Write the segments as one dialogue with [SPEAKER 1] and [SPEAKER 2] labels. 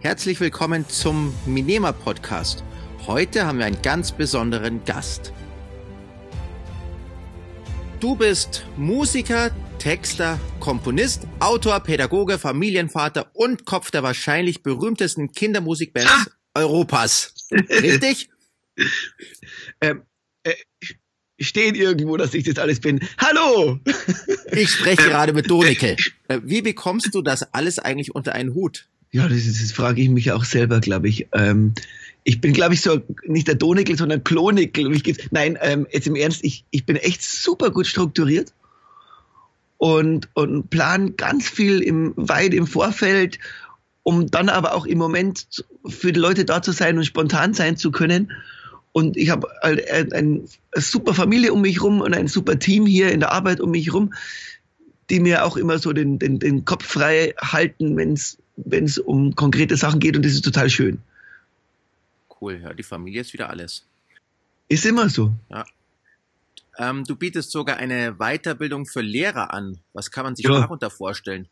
[SPEAKER 1] Herzlich willkommen zum Minema Podcast. Heute haben wir einen ganz besonderen Gast. Du bist Musiker, Texter, Komponist, Autor, Pädagoge, Familienvater und Kopf der wahrscheinlich berühmtesten Kindermusikbands ah! Europas. Richtig?
[SPEAKER 2] ähm, äh, steht irgendwo, dass ich das alles bin. Hallo!
[SPEAKER 1] Ich spreche gerade mit Donike. Äh, wie bekommst du das alles eigentlich unter einen Hut?
[SPEAKER 2] Ja, das, ist, das frage ich mich auch selber, glaube ich. Ähm, ich bin, glaube ich, so nicht der Donickel, sondern Klonickel. Nein, ähm, jetzt im Ernst, ich, ich bin echt super gut strukturiert und, und plan ganz viel im, weit im Vorfeld, um dann aber auch im Moment für die Leute da zu sein und spontan sein zu können. Und ich habe halt eine, eine super Familie um mich rum und ein super Team hier in der Arbeit um mich rum, die mir auch immer so den, den, den Kopf frei halten, wenn es wenn es um konkrete Sachen geht und das ist total schön.
[SPEAKER 1] Cool, ja, die Familie ist wieder alles.
[SPEAKER 2] Ist immer so.
[SPEAKER 1] Ja. Ähm, du bietest sogar eine Weiterbildung für Lehrer an. Was kann man sich ja. darunter vorstellen?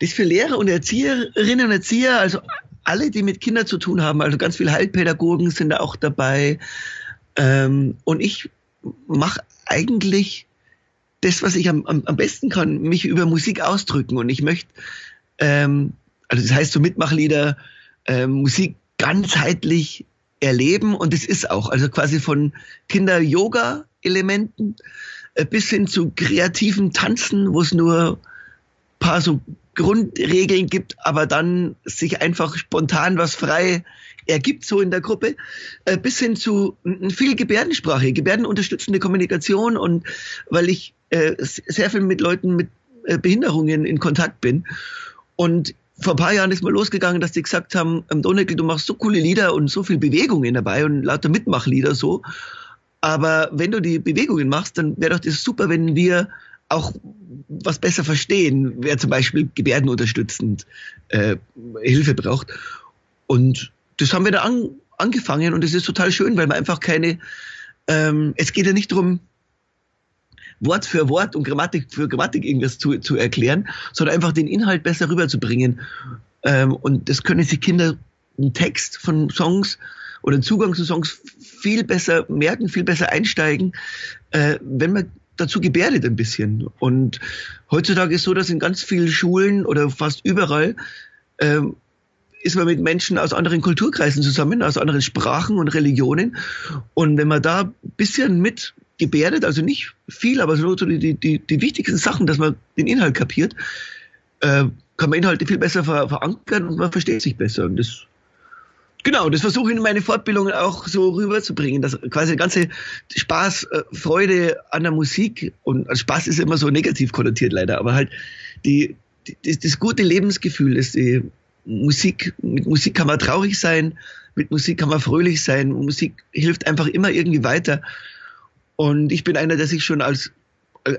[SPEAKER 2] Das ist für Lehrer und Erzieherinnen und Erzieher, also alle, die mit Kindern zu tun haben, also ganz viele Heilpädagogen sind da auch dabei. Ähm, und ich mache eigentlich das, was ich am, am, besten kann, mich über Musik ausdrücken. Und ich möchte ähm, also das heißt so Mitmachlieder, äh, Musik ganzheitlich erleben und es ist auch, also quasi von Kinder-Yoga-Elementen äh, bis hin zu kreativen Tanzen, wo es nur paar so Grundregeln gibt, aber dann sich einfach spontan was frei ergibt, so in der Gruppe, äh, bis hin zu viel Gebärdensprache, gebärdenunterstützende Kommunikation und weil ich äh, sehr viel mit Leuten mit äh, Behinderungen in Kontakt bin. Und vor ein paar Jahren ist mal losgegangen, dass die gesagt haben, ähm, Donnekel, du machst so coole Lieder und so viel Bewegungen dabei und lauter Mitmachlieder so. Aber wenn du die Bewegungen machst, dann wäre doch das super, wenn wir auch was besser verstehen, wer zum Beispiel gebärdenunterstützend äh, Hilfe braucht. Und das haben wir da an, angefangen und es ist total schön, weil man einfach keine, ähm, es geht ja nicht darum, Wort für Wort und Grammatik für Grammatik irgendwas zu, zu erklären, sondern einfach den Inhalt besser rüberzubringen. Ähm, und das können sich Kinder einen Text von Songs oder einen Zugang zu Songs viel besser merken, viel besser einsteigen, äh, wenn man dazu gebärdet ein bisschen. Und heutzutage ist so, dass in ganz vielen Schulen oder fast überall ähm, ist man mit Menschen aus anderen Kulturkreisen zusammen, aus anderen Sprachen und Religionen. Und wenn man da ein bisschen mit gebärdet, also nicht viel, aber so die, die, die wichtigsten Sachen, dass man den Inhalt kapiert, äh, kann man Inhalte viel besser ver verankern und man versteht sich besser. Und das, genau, das versuche ich in meine Fortbildungen auch so rüberzubringen, dass quasi der ganze Spaß, äh, Freude an der Musik und also Spaß ist immer so negativ konnotiert leider, aber halt die, die das, das gute Lebensgefühl ist die Musik, mit Musik kann man traurig sein, mit Musik kann man fröhlich sein, Musik hilft einfach immer irgendwie weiter. Und ich bin einer, der sich schon als,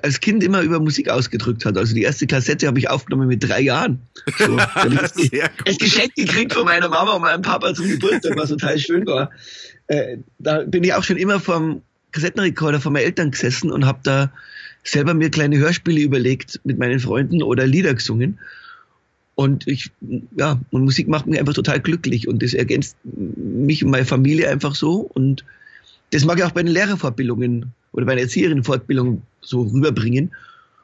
[SPEAKER 2] als Kind immer über Musik ausgedrückt hat. Also die erste Kassette habe ich aufgenommen mit drei Jahren. So, ich das Geschenk gekriegt von meiner Mama und meinem Papa zum Geburtstag, was total schön war. Äh, da bin ich auch schon immer vom Kassettenrekorder von meinen Eltern gesessen und habe da selber mir kleine Hörspiele überlegt mit meinen Freunden oder Lieder gesungen. Und ich, ja, und Musik macht mich einfach total glücklich und das ergänzt mich und meine Familie einfach so und das mag ich auch bei den Lehrerfortbildungen oder bei den Erzieherinnenfortbildungen so rüberbringen.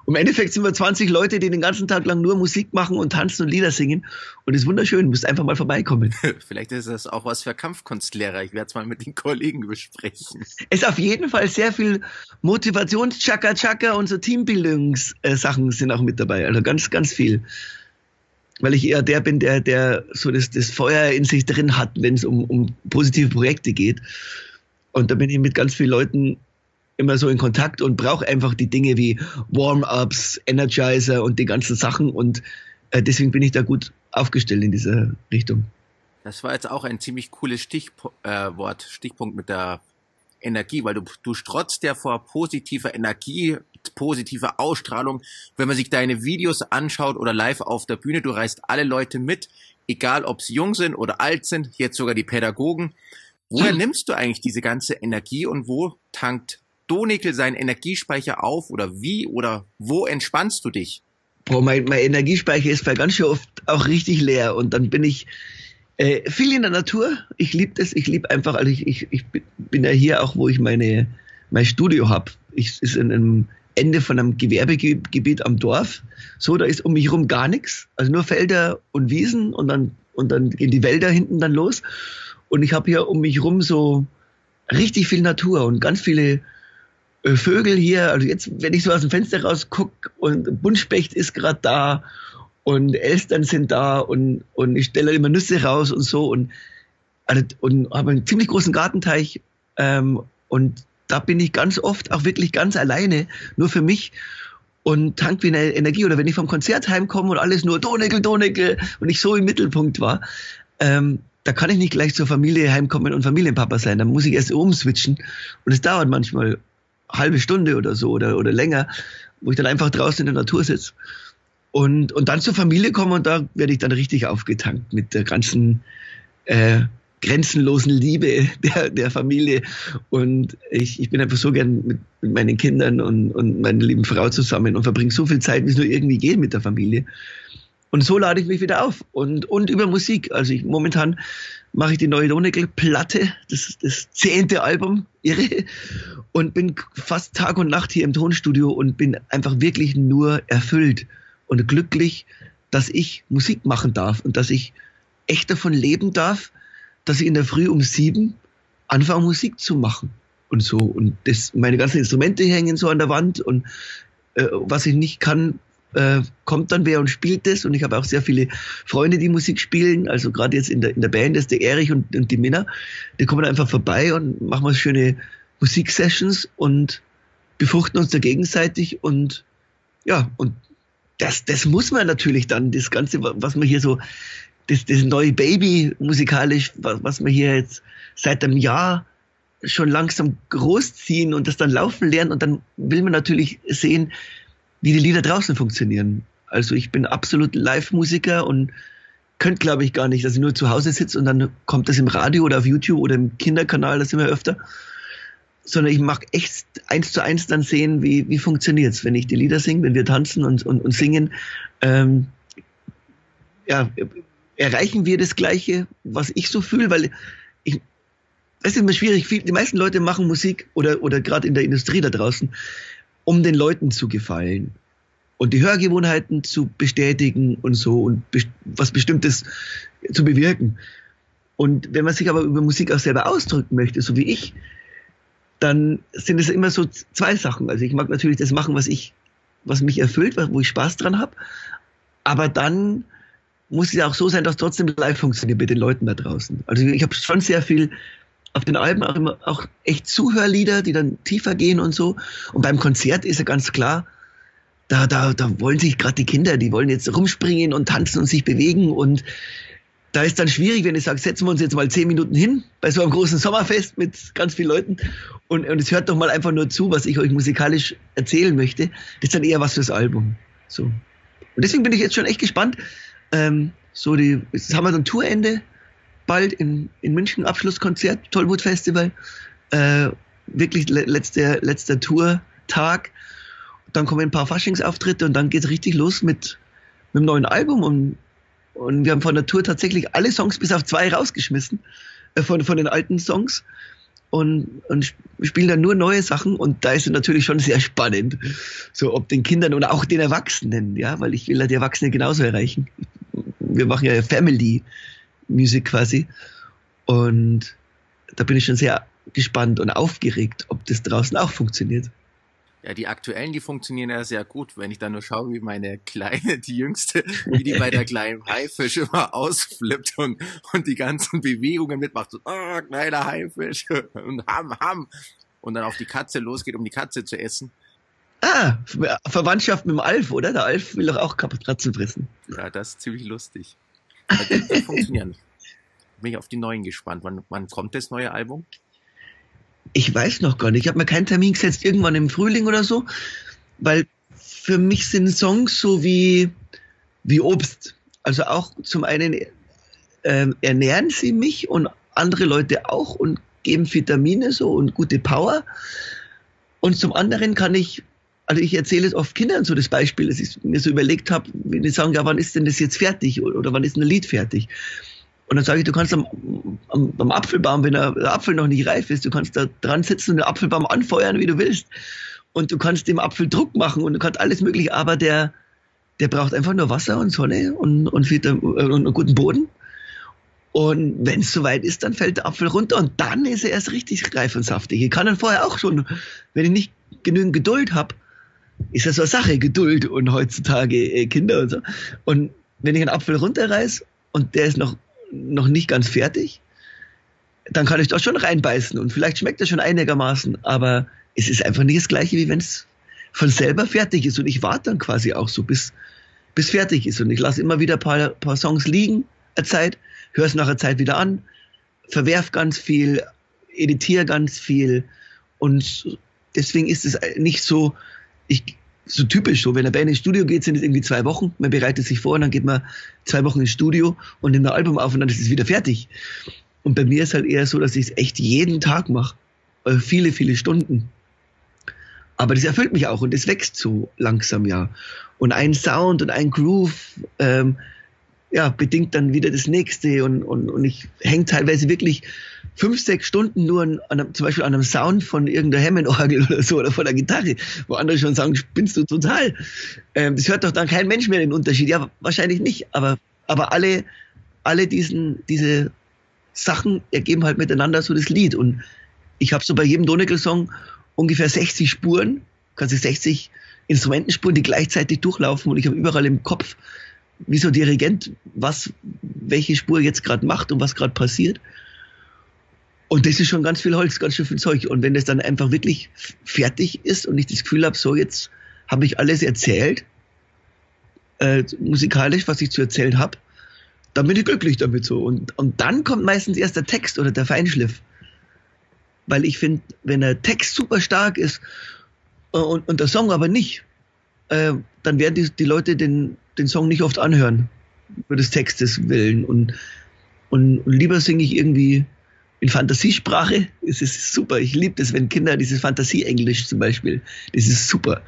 [SPEAKER 2] Und Im Endeffekt sind wir 20 Leute, die den ganzen Tag lang nur Musik machen und tanzen und Lieder singen. Und das ist wunderschön. Du musst einfach mal vorbeikommen.
[SPEAKER 1] Vielleicht ist das auch was für Kampfkunstlehrer. Ich werde es mal mit den Kollegen besprechen.
[SPEAKER 2] Es ist auf jeden Fall sehr viel Motivations-Chaka-Chaka und so Teambildungssachen sind auch mit dabei. Also ganz, ganz viel. Weil ich eher der bin, der, der so das, das Feuer in sich drin hat, wenn es um, um positive Projekte geht. Und da bin ich mit ganz vielen Leuten immer so in Kontakt und brauche einfach die Dinge wie Warm-ups, Energizer und die ganzen Sachen. Und äh, deswegen bin ich da gut aufgestellt in dieser Richtung.
[SPEAKER 1] Das war jetzt auch ein ziemlich cooles Stichwort, äh, Stichpunkt mit der Energie, weil du, du strotzt ja vor positiver Energie, positiver Ausstrahlung. Wenn man sich deine Videos anschaut oder live auf der Bühne, du reißt alle Leute mit, egal ob sie jung sind oder alt sind, jetzt sogar die Pädagogen. Woher nimmst du eigentlich diese ganze Energie und wo tankt Donickel seinen Energiespeicher auf oder wie oder wo entspannst du dich?
[SPEAKER 2] Boah, mein, mein Energiespeicher ist bei ganz schön oft auch richtig leer und dann bin ich Äh, viel in der Natur. Ich liebe das. Ich liebe einfach, also ich, ich, ich bin ja hier auch, wo ich meine, mein Studio habe. Ich ist in einem Ende von einem Gewerbegebiet am Dorf. So, da ist um mich herum gar nichts. Also nur Felder und Wiesen und dann, und dann gehen die Wälder hinten dann los. Und ich habe hier um mich herum so richtig viel Natur und ganz viele äh, Vögel hier. Also jetzt, wenn ich so aus dem Fenster raus gucke und Buntspecht ist gerade da und Elstern sind da und, und ich stelle immer Nüsse raus und so und, also, und habe einen ziemlich großen Gartenteich ähm, und da bin ich ganz oft auch wirklich ganz alleine, nur für mich und tank wie eine Energie. Oder wenn ich vom Konzert heimkomme und alles nur Doneckel, Doneckel und ich so im Mittelpunkt war, ähm, da kann ich nicht gleich zur Familie heimkommen und Familienpapa sein. Da muss ich erst umswitchen und es dauert manchmal halbe Stunde oder so oder, oder länger, wo ich dann einfach draußen in der Natur sitze. Und, und dann zur Familie komme und da werde ich dann richtig aufgetankt mit der ganzen äh, grenzenlosen Liebe der, der Familie. Und ich, ich bin einfach so gern mit, mit meinen Kindern und, und meiner lieben Frau zusammen und verbringe so viel Zeit, wie es nur irgendwie geht mit der Familie. Und so lade ich mich wieder auf. Und, und über Musik. Also ich momentan mache ich die neue Donegal-Platte, das, das zehnte Album, irre. Und bin fast Tag und Nacht hier im Tonstudio und bin einfach wirklich nur erfüllt und glücklich, dass ich Musik machen darf und dass ich echt davon leben darf, dass ich in der Früh um sieben anfange Musik zu machen und so. Und das, meine ganzen Instrumente hängen so an der Wand und äh, was ich nicht kann, äh, kommt dann wer und spielt das. Und ich habe auch sehr viele Freunde, die Musik spielen. Also gerade jetzt in der, in der Band ist der Erich und, und die Minna. Die kommen einfach vorbei und machen mal schöne Musiksessions und befruchten uns da gegenseitig und ja, und das, das muss man natürlich dann, das Ganze, was man hier so, das, das neue Baby musikalisch, was, was wir hier jetzt seit einem Jahr schon langsam großziehen und das dann laufen lernen und dann will man natürlich sehen, wie die Lieder draußen funktionieren. Also ich bin absolut Live-Musiker und könnte, glaube ich, gar nicht, dass ich nur zu Hause sitze und dann kommt das im Radio oder auf YouTube oder im Kinderkanal, das immer öfter sondern ich mag echt eins zu eins dann sehen, wie, wie funktioniert's, wenn ich die Lieder singe, wenn wir tanzen und, und, und singen. Ähm, ja, erreichen wir das Gleiche, was ich so fühle, weil ich, es ist immer schwierig, die meisten Leute machen Musik oder, oder gerade in der Industrie da draußen, um den Leuten zu gefallen und die Hörgewohnheiten zu bestätigen und so und be was Bestimmtes zu bewirken. Und wenn man sich aber über Musik auch selber ausdrücken möchte, so wie ich, dann sind es immer so zwei Sachen. Also ich mag natürlich das machen, was ich, was mich erfüllt, wo ich Spaß dran habe. Aber dann muss es ja auch so sein, dass trotzdem live funktioniert mit den Leuten da draußen. Also ich habe schon sehr viel auf den Alben auch immer auch echt Zuhörlieder, die dann tiefer gehen und so. Und beim Konzert ist ja ganz klar, da, da, da wollen sich gerade die Kinder, die wollen jetzt rumspringen und tanzen und sich bewegen und da ist dann schwierig, wenn ich sage, setzen wir uns jetzt mal zehn Minuten hin bei so einem großen Sommerfest mit ganz vielen Leuten und, und es hört doch mal einfach nur zu, was ich euch musikalisch erzählen möchte. Das ist dann eher was fürs Album. So. Und deswegen bin ich jetzt schon echt gespannt. Ähm, so die, jetzt haben wir dann Tourende bald in, in München, Abschlusskonzert, Tollwood Festival. Äh, wirklich le letzter, letzter Tourtag. Dann kommen ein paar Faschingsauftritte und dann geht's richtig los mit, mit dem neuen Album und und wir haben von der Tour tatsächlich alle Songs bis auf zwei rausgeschmissen, äh, von, von den alten Songs. Und, und spielen dann nur neue Sachen und da ist es natürlich schon sehr spannend. So ob den Kindern oder auch den Erwachsenen, ja, weil ich will ja die Erwachsenen genauso erreichen. Wir machen ja Family Music quasi. Und da bin ich schon sehr gespannt und aufgeregt, ob das draußen auch funktioniert.
[SPEAKER 1] Ja, die aktuellen, die funktionieren ja sehr gut. Wenn ich dann nur schaue, wie meine Kleine, die Jüngste, wie die bei der kleinen Haifisch immer ausflippt und, und die ganzen Bewegungen mitmacht. So, oh, kleiner Haifisch und ham, ham. Und dann auf die Katze losgeht, um die Katze zu essen.
[SPEAKER 2] Ah, Verwandtschaft mit dem Alf, oder? Der Alf will doch auch Katzen fressen.
[SPEAKER 1] Ja, das ist ziemlich lustig. Die funktionieren. Bin ich auf die neuen gespannt. Wann, wann kommt das neue Album?
[SPEAKER 2] Ich weiß noch gar nicht. Ich habe mir keinen Termin gesetzt, irgendwann im Frühling oder so, weil für mich sind Songs so wie, wie Obst. Also auch zum einen äh, ernähren sie mich und andere Leute auch und geben Vitamine so und gute Power. Und zum anderen kann ich, also ich erzähle es oft Kindern so das Beispiel, dass ich mir so überlegt habe, wenn die sagen, ja, wann ist denn das jetzt fertig oder wann ist ein Lied fertig? Und dann sage ich, du kannst am, am, am Apfelbaum, wenn der, der Apfel noch nicht reif ist, du kannst da dran sitzen und den Apfelbaum anfeuern, wie du willst. Und du kannst dem Apfel Druck machen und du kannst alles mögliche, aber der, der braucht einfach nur Wasser und Sonne und, und, viel, und einen guten Boden. Und wenn es soweit ist, dann fällt der Apfel runter und dann ist er erst richtig reif und saftig. Ich kann dann vorher auch schon, wenn ich nicht genügend Geduld habe, ist das so eine Sache, Geduld und heutzutage äh, Kinder und so. Und wenn ich einen Apfel runterreiß und der ist noch, noch nicht ganz fertig, dann kann ich doch schon reinbeißen und vielleicht schmeckt er schon einigermaßen, aber es ist einfach nicht das gleiche, wie wenn es von selber fertig ist. Und ich warte dann quasi auch so, bis, bis fertig ist. Und ich lasse immer wieder ein paar, paar Songs liegen, eine Zeit, höre es nach einer Zeit wieder an, verwerf ganz viel, editiere ganz viel. Und deswegen ist es nicht so, ich, so typisch so, wenn eine Band ins Studio geht, sind es irgendwie zwei Wochen, man bereitet sich vor und dann geht man zwei Wochen ins Studio und nimmt ein Album auf und dann ist es wieder fertig. Und bei mir ist halt eher so, dass ich es echt jeden Tag mache, äh, viele, viele Stunden. Aber das erfüllt mich auch und es wächst so langsam, ja. Und ein Sound und ein Groove, ähm, ja, bedingt dann wieder das nächste und, und, und ich hänge teilweise wirklich fünf, sechs Stunden nur an, an, zum Beispiel an einem Sound von irgendeiner Hammond-Orgel oder so oder von der Gitarre, wo andere schon sagen, spinnst du total. Ähm, das hört doch dann kein Mensch mehr den Unterschied. Ja, wahrscheinlich nicht, aber, aber alle, alle diesen, diese Sachen ergeben halt miteinander so das Lied und ich habe so bei jedem Donegal-Song ungefähr 60 Spuren, quasi 60 Instrumentenspuren, die gleichzeitig durchlaufen und ich habe überall im Kopf wie so Dirigent, was welche Spur jetzt gerade macht und was gerade passiert. Und das ist schon ganz viel Holz, ganz schön viel Zeug. Und wenn das dann einfach wirklich fertig ist und ich das Gefühl habe, so jetzt habe ich alles erzählt, äh, musikalisch, was ich zu erzählen habe, dann bin ich glücklich damit so. Und, und dann kommt meistens erst der Text oder der Feinschliff. Weil ich finde, wenn der Text super stark ist äh, und, und der Song aber nicht, äh, dann werden die, die Leute den, den Song nicht oft anhören, über des Textes willen. Und, und, und lieber singe ich irgendwie in Fantasiesprache. Es ist super. Ich liebe das, wenn Kinder dieses Fantasie-Englisch zum Beispiel, das ist super.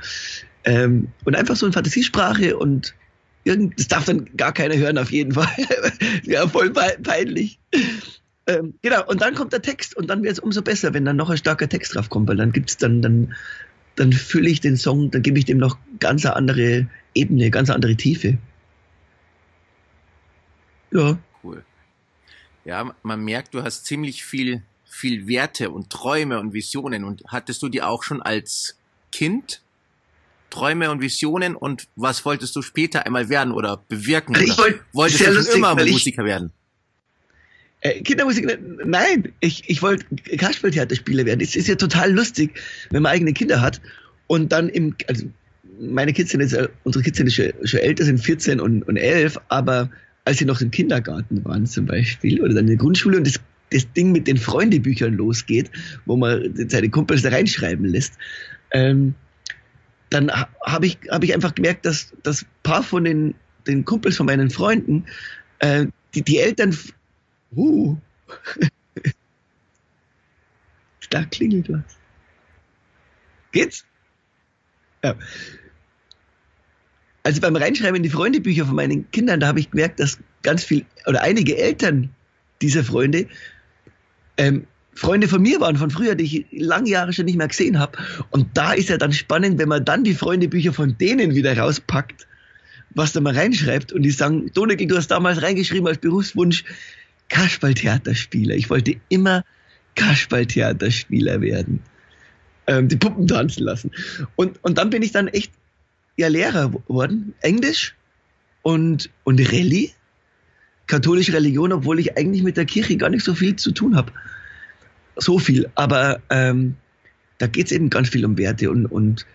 [SPEAKER 2] Ähm, und einfach so in Fantasiesprache und irgend, das darf dann gar keiner hören auf jeden Fall. ja, voll peinlich. Ähm, genau, und dann kommt der Text und dann wird es umso besser, wenn dann noch ein starker Text drauf kommt, weil dann gibt's dann, dann, dann fülle ich den Song, dann gebe ich dem noch ganz eine andere Ebene, ganz andere Tiefe.
[SPEAKER 1] Ja. Cool. Ja, man merkt, du hast ziemlich viel, viel Werte und Träume und Visionen. Und hattest du die auch schon als Kind? Träume und Visionen und was wolltest du später einmal werden oder bewirken?
[SPEAKER 2] Ich wollt,
[SPEAKER 1] wolltest du lustig, immer Musiker werden?
[SPEAKER 2] Äh, Kindermusik, nein, ich, ich wollte Kasperltheaterspieler werden. Es ist ja total lustig, wenn man eigene Kinder hat und dann im, also meine Kids sind jetzt, äh, unsere Kids sind schon, schon älter, sind 14 und, und 11, aber als sie noch im Kindergarten waren zum Beispiel oder dann in der Grundschule und das, das Ding mit den Freundebüchern losgeht, wo man seine Kumpels da reinschreiben lässt, ähm, dann habe ich, hab ich einfach gemerkt, dass das paar von den, den Kumpels von meinen Freunden, äh, die, die Eltern, uh, da klingelt was. Geht's? Ja also beim Reinschreiben in die Freundebücher von meinen Kindern, da habe ich gemerkt, dass ganz viel oder einige Eltern dieser Freunde ähm, Freunde von mir waren von früher, die ich lange Jahre schon nicht mehr gesehen habe. Und da ist ja dann spannend, wenn man dann die Freundebücher von denen wieder rauspackt, was da mal reinschreibt und die sagen, Donegel, du hast damals reingeschrieben als Berufswunsch Kasperltheaterspieler. Ich wollte immer Kasperltheaterspieler werden. Ähm, die Puppen tanzen lassen. Und, und dann bin ich dann echt ja Lehrer geworden, Englisch und, und Rallye, katholische Religion, obwohl ich eigentlich mit der Kirche gar nicht so viel zu tun habe. So viel, aber ähm, da geht es eben ganz viel um Werte und, und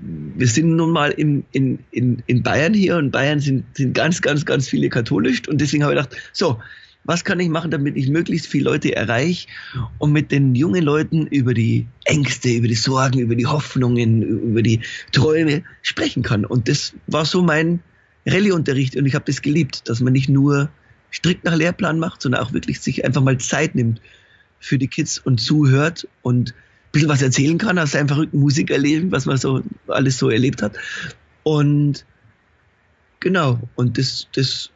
[SPEAKER 2] wir sind nun mal in, in, in, in Bayern hier und Bayern sind, sind ganz, ganz, ganz viele katholisch und deswegen habe ich gedacht, so, was kann ich machen, damit ich möglichst viele Leute erreiche und mit den jungen Leuten über die Ängste, über die Sorgen, über die Hoffnungen, über die Träume sprechen kann. Und das war so mein Rallye-Unterricht und ich habe das geliebt, dass man nicht nur strikt nach Lehrplan macht, sondern auch wirklich sich einfach mal Zeit nimmt für die Kids und zuhört und ein bisschen was erzählen kann aus seinem verrückten Musikerleben, was man so alles so erlebt hat. Und genau, und das, das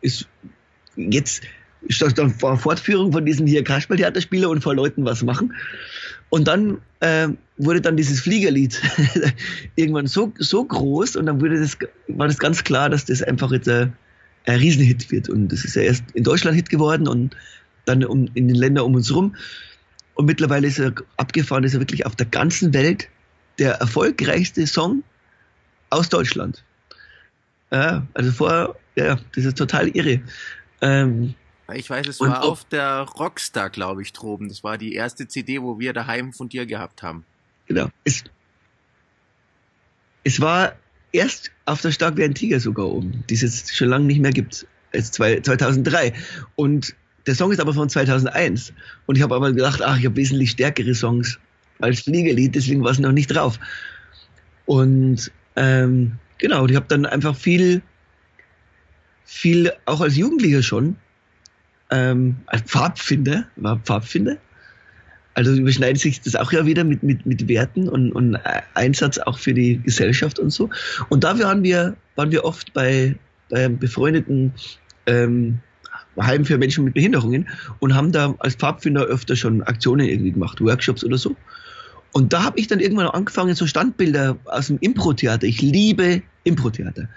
[SPEAKER 2] ist jetzt dann war Fortführung von diesem hier Kasperltheaterspieler und vor Leuten was machen. Und dann äh, wurde dann dieses Fliegerlied irgendwann so, so groß und dann wurde das, war das ganz klar, dass das einfach jetzt ein, ein Riesenhit wird. Und das ist ja erst in Deutschland Hit geworden und dann um, in den Ländern um uns rum. Und mittlerweile ist er abgefahren, ist er wirklich auf der ganzen Welt der erfolgreichste Song aus Deutschland. Ja, also vorher, ja, das ist total irre. Ähm,
[SPEAKER 1] ich weiß, es war auf der Rockstar, glaube ich, droben. Das war die erste CD, wo wir daheim von dir gehabt haben.
[SPEAKER 2] Genau. Es, es war erst auf der Stark wie ein Tiger sogar oben, die es jetzt schon lange nicht mehr gibt. Jetzt 2003. Und der Song ist aber von 2001. Und ich habe aber gedacht, ach, ich habe wesentlich stärkere Songs als Fliegelied, deswegen war es noch nicht drauf. Und ähm, genau, ich habe dann einfach viel, viel, auch als Jugendlicher schon, ähm, als Pfadfinder, war Pfadfinder. Also überschneidet sich das auch ja wieder mit, mit, mit Werten und, und Einsatz auch für die Gesellschaft und so. Und dafür waren wir, waren wir oft bei, bei befreundeten ähm, Heim für Menschen mit Behinderungen und haben da als Pfadfinder öfter schon Aktionen irgendwie gemacht, Workshops oder so. Und da habe ich dann irgendwann angefangen, so Standbilder aus dem Impro-Theater. Ich liebe Impro-Theater.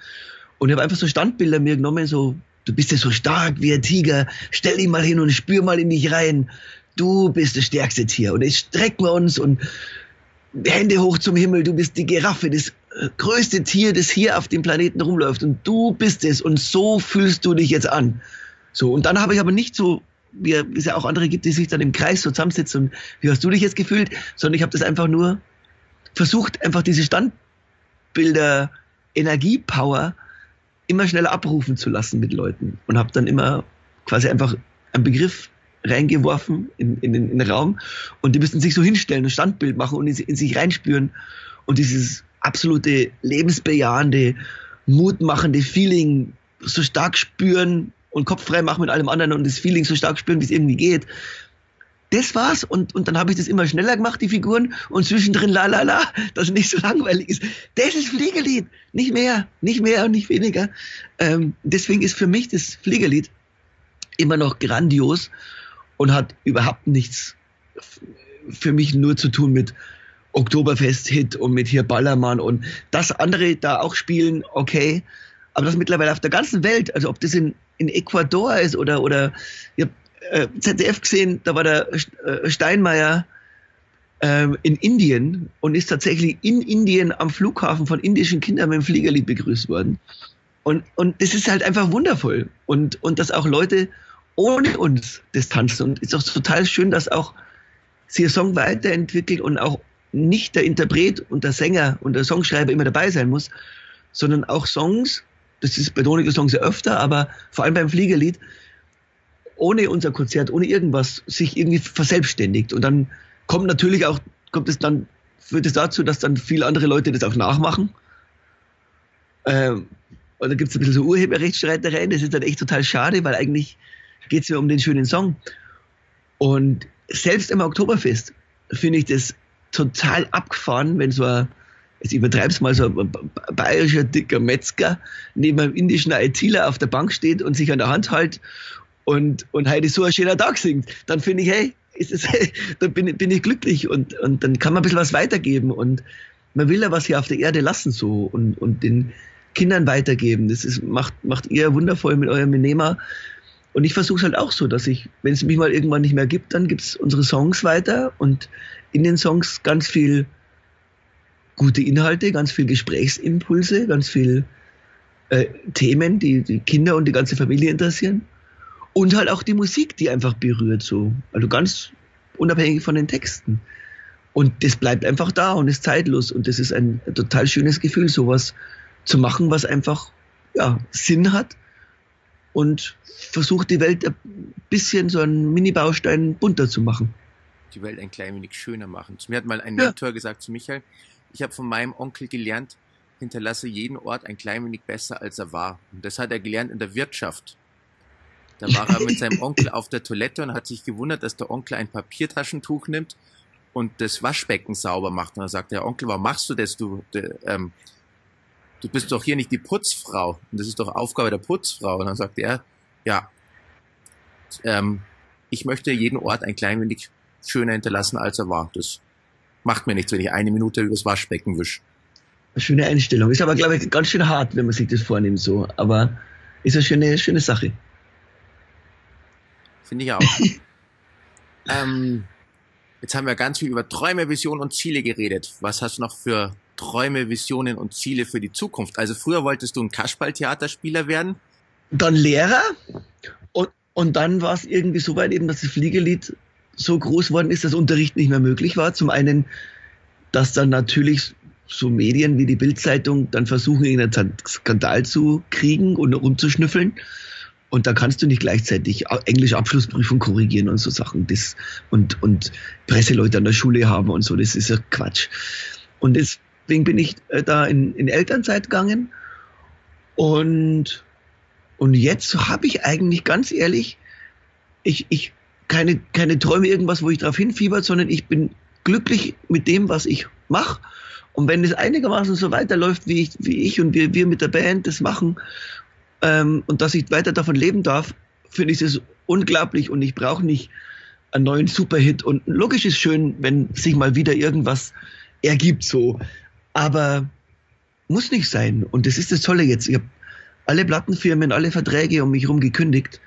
[SPEAKER 2] Und ich habe einfach so Standbilder mir genommen, so Du bist ja so stark wie ein Tiger. Stell dich mal hin und spür mal in dich rein. Du bist das stärkste Tier. Und jetzt strecken wir uns und Hände hoch zum Himmel. Du bist die Giraffe, das äh, größte Tier, das hier auf dem Planeten rumläuft. Und du bist es. Und so fühlst du dich jetzt an. So. Und dann habe ich aber nicht so, wie es ja auch andere gibt, die sich dann im Kreis so zusammensitzen und wie hast du dich jetzt gefühlt? Sondern ich habe das einfach nur versucht, einfach diese Standbilder, Energiepower immer schneller abrufen zu lassen mit Leuten. Und habe dann immer quasi einfach einen Begriff reingeworfen in, in, in, den Raum. Und die müssten sich so hinstellen, ein Standbild machen und in, in sich reinspüren. Und dieses absolute lebensbejahende, mutmachende Feeling so stark spüren und Kopf frei machen mit allem anderen und das Feeling so stark spüren, wie es irgendwie geht das war's. Und, und dann habe ich das immer schneller gemacht, die Figuren, und zwischendrin la la la, dass es nicht so langweilig ist. Das ist Fliegelied. Nicht mehr, nicht mehr und nicht weniger. Ähm, deswegen ist für mich das Fliegelied immer noch grandios und hat überhaupt nichts für mich nur zu tun mit Oktoberfest-Hit und mit hier Ballermann und das andere da auch spielen, okay. Aber das mittlerweile auf der ganzen Welt, also ob das in, in Ecuador ist oder, oder ich habe äh, ZDF gesehen, da war der äh, Steinmeier ähm, in Indien und ist tatsächlich in Indien am Flughafen von indischen Kindern mit dem Fliegerlied begrüßt worden. Und, und das ist halt einfach wundervoll. Und, und dass auch Leute ohne uns das tanzen. Und ist auch total schön, dass auch sie ihr Song weiterentwickelt und auch nicht der Interpret und der Sänger und der Songschreiber immer dabei sein muss, sondern auch Songs, das ist bei Donike Songs ja öfter, aber vor allem beim Fliegerlied, ohne unser Konzert, ohne irgendwas, sich irgendwie verselbstständigt. Und dann kommt natürlich auch, kommt es dann, führt es dazu, dass dann viele andere Leute das auch nachmachen. Ähm, und dann gibt es ein bisschen so Urheberrechtsstreitereien. Das ist dann echt total schade, weil eigentlich geht es ja um den schönen Song. Und selbst im Oktoberfest finde ich das total abgefahren, wenn so ein, jetzt übertreib's mal, so ein bayerischer dicker Metzger neben einem indischen ITler auf der Bank steht und sich an der Hand hält und, und heute so ein schöner Tag singt, dann finde ich, hey, ist es, dann bin, bin ich glücklich und, und dann kann man ein bisschen was weitergeben und man will ja was hier auf der Erde lassen so und, und den Kindern weitergeben. Das ist, macht, macht ihr wundervoll mit eurem Benehmer. Und ich versuche es halt auch so, dass ich, wenn es mich mal irgendwann nicht mehr gibt, dann gibt es unsere Songs weiter und in den Songs ganz viel gute Inhalte, ganz viel Gesprächsimpulse, ganz viel äh, Themen, die die Kinder und die ganze Familie interessieren. Und halt auch die Musik, die einfach berührt so. Also ganz unabhängig von den Texten. Und das bleibt einfach da und ist zeitlos. Und das ist ein total schönes Gefühl, sowas zu machen, was einfach ja, Sinn hat und versucht die Welt ein bisschen so einen Mini-Baustein bunter zu machen.
[SPEAKER 1] Die Welt ein klein wenig schöner machen. Zu mir hat mal ein ja. Mentor gesagt zu Michael, ich habe von meinem Onkel gelernt, hinterlasse jeden Ort ein klein wenig besser, als er war. Und das hat er gelernt in der Wirtschaft. Da war er mit seinem Onkel auf der Toilette und hat sich gewundert, dass der Onkel ein Papiertaschentuch nimmt und das Waschbecken sauber macht. Und dann sagt der Onkel, warum machst du das? Du, de, ähm, du bist doch hier nicht die Putzfrau. Und das ist doch Aufgabe der Putzfrau. Und dann sagt er, ja, ähm, ich möchte jeden Ort ein klein wenig schöner hinterlassen, als er war. Das macht mir nichts, wenn ich eine Minute übers Waschbecken wische.
[SPEAKER 2] Schöne Einstellung. Ist aber, glaube ich, ganz schön hart, wenn man sich das vornimmt so. Aber ist eine schöne, schöne Sache.
[SPEAKER 1] Finde ich auch. ähm, jetzt haben wir ganz viel über Träume, Visionen und Ziele geredet. Was hast du noch für Träume, Visionen und Ziele für die Zukunft? Also früher wolltest du ein Kasperltheaterspieler werden?
[SPEAKER 2] Dann Lehrer und, und dann war es irgendwie so weit eben, dass das Fliegelied so groß worden ist, dass Unterricht nicht mehr möglich war. Zum einen, dass dann natürlich so Medien wie die Bildzeitung dann versuchen, irgendeinen Skandal zu kriegen und rumzuschnüffeln. Und da kannst du nicht gleichzeitig Englisch Abschlussprüfung korrigieren und so Sachen. Das, und, und Presseleute an der Schule haben und so. Das ist ja Quatsch. Und deswegen bin ich äh, da in, in Elternzeit gegangen. Und, und jetzt habe ich eigentlich ganz ehrlich, ich, ich, keine, keine Träume, irgendwas, wo ich drauf hinfiebert, sondern ich bin glücklich mit dem, was ich mache. Und wenn es einigermaßen so weiterläuft, wie ich, wie ich und wir, wir mit der Band das machen, ähm, und dass ich weiter davon leben darf, finde ich es unglaublich und ich brauche nicht einen neuen Superhit. Und logisch ist schön, wenn sich mal wieder irgendwas ergibt, so. Aber muss nicht sein. Und das ist das Tolle jetzt. Ich habe alle Plattenfirmen, alle Verträge um mich herum gekündigt.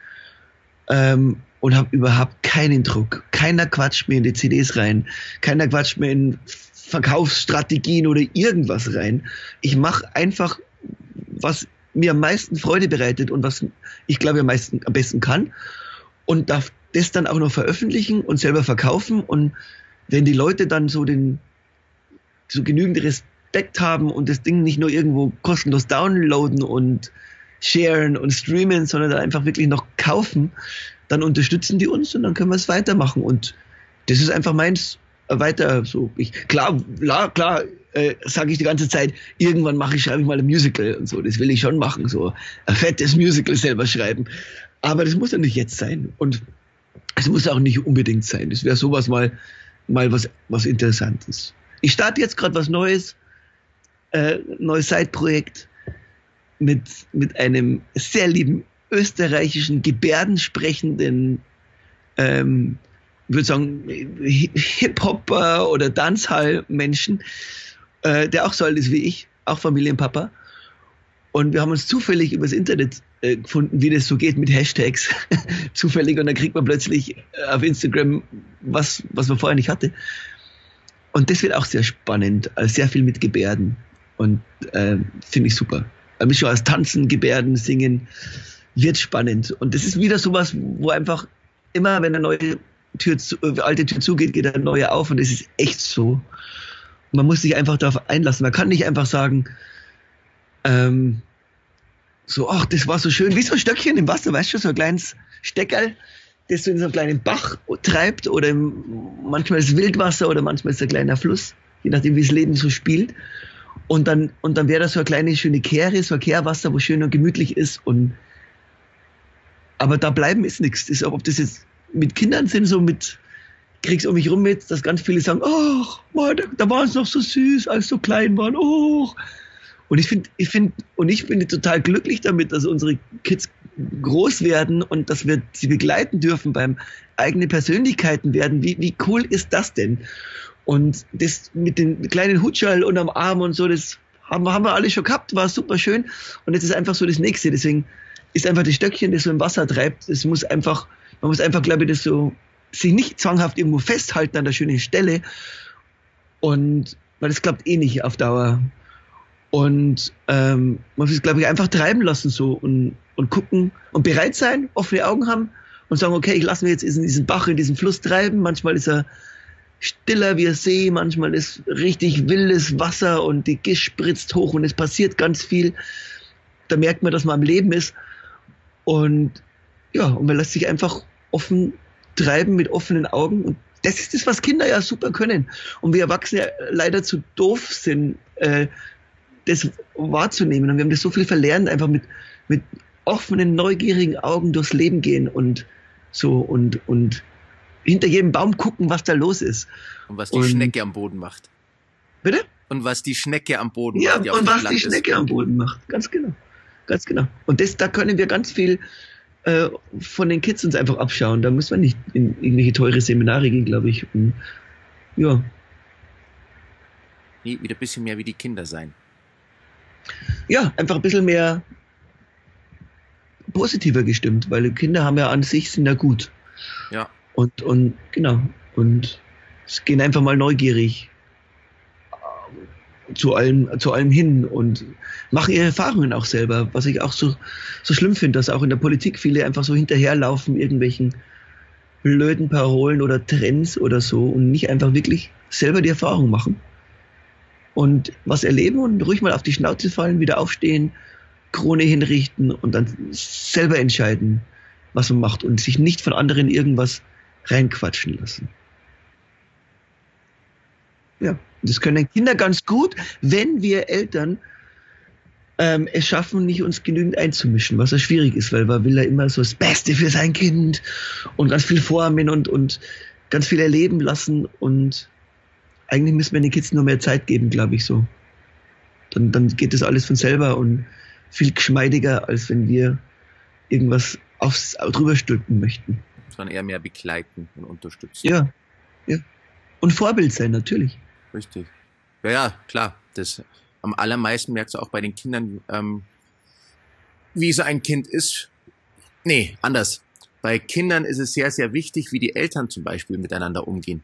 [SPEAKER 2] Ähm, und habe überhaupt keinen Druck. Keiner quatscht mir in die CDs rein. Keiner quatscht mir in Verkaufsstrategien oder irgendwas rein. Ich mache einfach, was mir am meisten Freude bereitet und was ich glaube am meisten, am besten kann und darf das dann auch noch veröffentlichen und selber verkaufen und wenn die Leute dann so den, so genügend Respekt haben und das Ding nicht nur irgendwo kostenlos downloaden und sharen und streamen, sondern dann einfach wirklich noch kaufen, dann unterstützen die uns und dann können wir es weitermachen. Und das ist einfach meins weiter so. Ich, klar, klar, klar äh, sage ich die ganze Zeit, irgendwann mache ich, schreibe ich mal ein Musical und so. Das will ich schon machen, so ein fettes Musical selber schreiben. Aber das muss ja nicht jetzt sein. Und es muss auch nicht unbedingt sein. Das wäre sowas mal, mal was, was Interessantes. Ich starte jetzt gerade was Neues, äh, neues Side-Projekt mit, mit einem sehr lieben österreichischen gebärdensprechenden, ähm, würde sagen, Hip-Hopper oder Dancehall-Menschen, äh, der auch so alt ist wie ich, auch Familienpapa. Und wir haben uns zufällig übers Internet äh, gefunden, wie das so geht mit Hashtags. zufällig und dann kriegt man plötzlich äh, auf Instagram was, was man vorher nicht hatte. Und das wird auch sehr spannend, also sehr viel mit Gebärden. Und äh, finde ich super. Ein bisschen aus Tanzen, Gebärden, Singen wird spannend. Und das ist wieder sowas, wo einfach immer, wenn eine neue Tür, zu, äh, alte Tür zugeht, geht eine neue auf und es ist echt so. Man muss sich einfach darauf einlassen. Man kann nicht einfach sagen, ähm, so, ach, das war so schön, wie so ein Stöckchen im Wasser, weißt du, so ein kleines Steckerl, das so in so einem kleinen Bach treibt oder im, manchmal ist Wildwasser oder manchmal ist ein kleiner Fluss, je nachdem, wie das Leben so spielt. Und dann, und dann wäre das so eine kleine schöne Kehre, so ein Kehrwasser, wo schön und gemütlich ist und aber da bleiben ist nichts. Ob das jetzt mit Kindern sind, so mit, kriegst um mich rum mit, dass ganz viele sagen, ach, oh, da, waren es noch so süß, als so klein waren, oh. Und ich finde, ich finde, und ich bin total glücklich damit, dass unsere Kids groß werden und dass wir sie begleiten dürfen beim eigene Persönlichkeiten werden. Wie, wie cool ist das denn? Und das mit den kleinen Hutschall unterm Arm und so, das haben, haben wir alle schon gehabt, war super schön. Und jetzt ist einfach so das nächste. Deswegen ist einfach das Stöckchen, das so im Wasser treibt. Es muss einfach, man muss einfach, glaube ich, das so, sich nicht zwanghaft irgendwo festhalten an der schönen Stelle. Und, weil das klappt eh nicht auf Dauer. Und ähm, man muss es, glaube ich, einfach treiben lassen so und, und gucken und bereit sein, offene Augen haben und sagen, okay, ich lasse mich jetzt in diesen Bach, in diesen Fluss treiben. Manchmal ist er stiller wie ein See, manchmal ist richtig wildes Wasser und die Gischt spritzt hoch und es passiert ganz viel. Da merkt man, dass man am Leben ist. Und ja, und man lässt sich einfach offen treiben mit offenen Augen. Und das ist das, was Kinder ja super können. Und wir Erwachsene leider zu doof sind, äh, das wahrzunehmen. Und wir haben das so viel verlernt, einfach mit, mit offenen, neugierigen Augen durchs Leben gehen und so und, und hinter jedem Baum gucken, was da los ist.
[SPEAKER 1] Und was die und, Schnecke am Boden macht.
[SPEAKER 2] Bitte?
[SPEAKER 1] Und was die Schnecke am Boden
[SPEAKER 2] ja, macht. Ja, und was die Schnecke ist. am Boden macht. Ganz genau. Ganz genau. Und das, da können wir ganz viel äh, von den Kids uns einfach abschauen. Da muss man nicht in irgendwelche teure Seminare gehen, glaube ich. Und, ja.
[SPEAKER 1] Nee, wieder ein bisschen mehr wie die Kinder sein.
[SPEAKER 2] Ja, einfach ein bisschen mehr positiver gestimmt, weil die Kinder haben ja an sich sind ja gut.
[SPEAKER 1] Ja.
[SPEAKER 2] Und, und genau. Und es gehen einfach mal neugierig zu allem, zu allem hin und machen ihre Erfahrungen auch selber, was ich auch so, so schlimm finde, dass auch in der Politik viele einfach so hinterherlaufen, irgendwelchen blöden Parolen oder Trends oder so und nicht einfach wirklich selber die Erfahrung machen. Und was erleben und ruhig mal auf die Schnauze fallen, wieder aufstehen, Krone hinrichten und dann selber entscheiden, was man macht und sich nicht von anderen irgendwas reinquatschen lassen. Ja, das können Kinder ganz gut, wenn wir Eltern ähm, es schaffen, nicht uns genügend einzumischen, was ja schwierig ist, weil man will ja immer so das Beste für sein Kind und ganz viel formen und, und ganz viel erleben lassen und eigentlich müssen wir den Kids nur mehr Zeit geben, glaube ich so. Dann, dann geht das alles von selber und viel geschmeidiger, als wenn wir irgendwas aufs, drüber stülpen möchten.
[SPEAKER 1] Sondern eher mehr begleiten und unterstützen.
[SPEAKER 2] Ja, ja. Und Vorbild sein, natürlich.
[SPEAKER 1] Richtig. Ja, ja, klar. Das am allermeisten merkst du auch bei den Kindern, ähm, wie so ein Kind ist. Nee, anders. Bei Kindern ist es sehr, sehr wichtig, wie die Eltern zum Beispiel miteinander umgehen.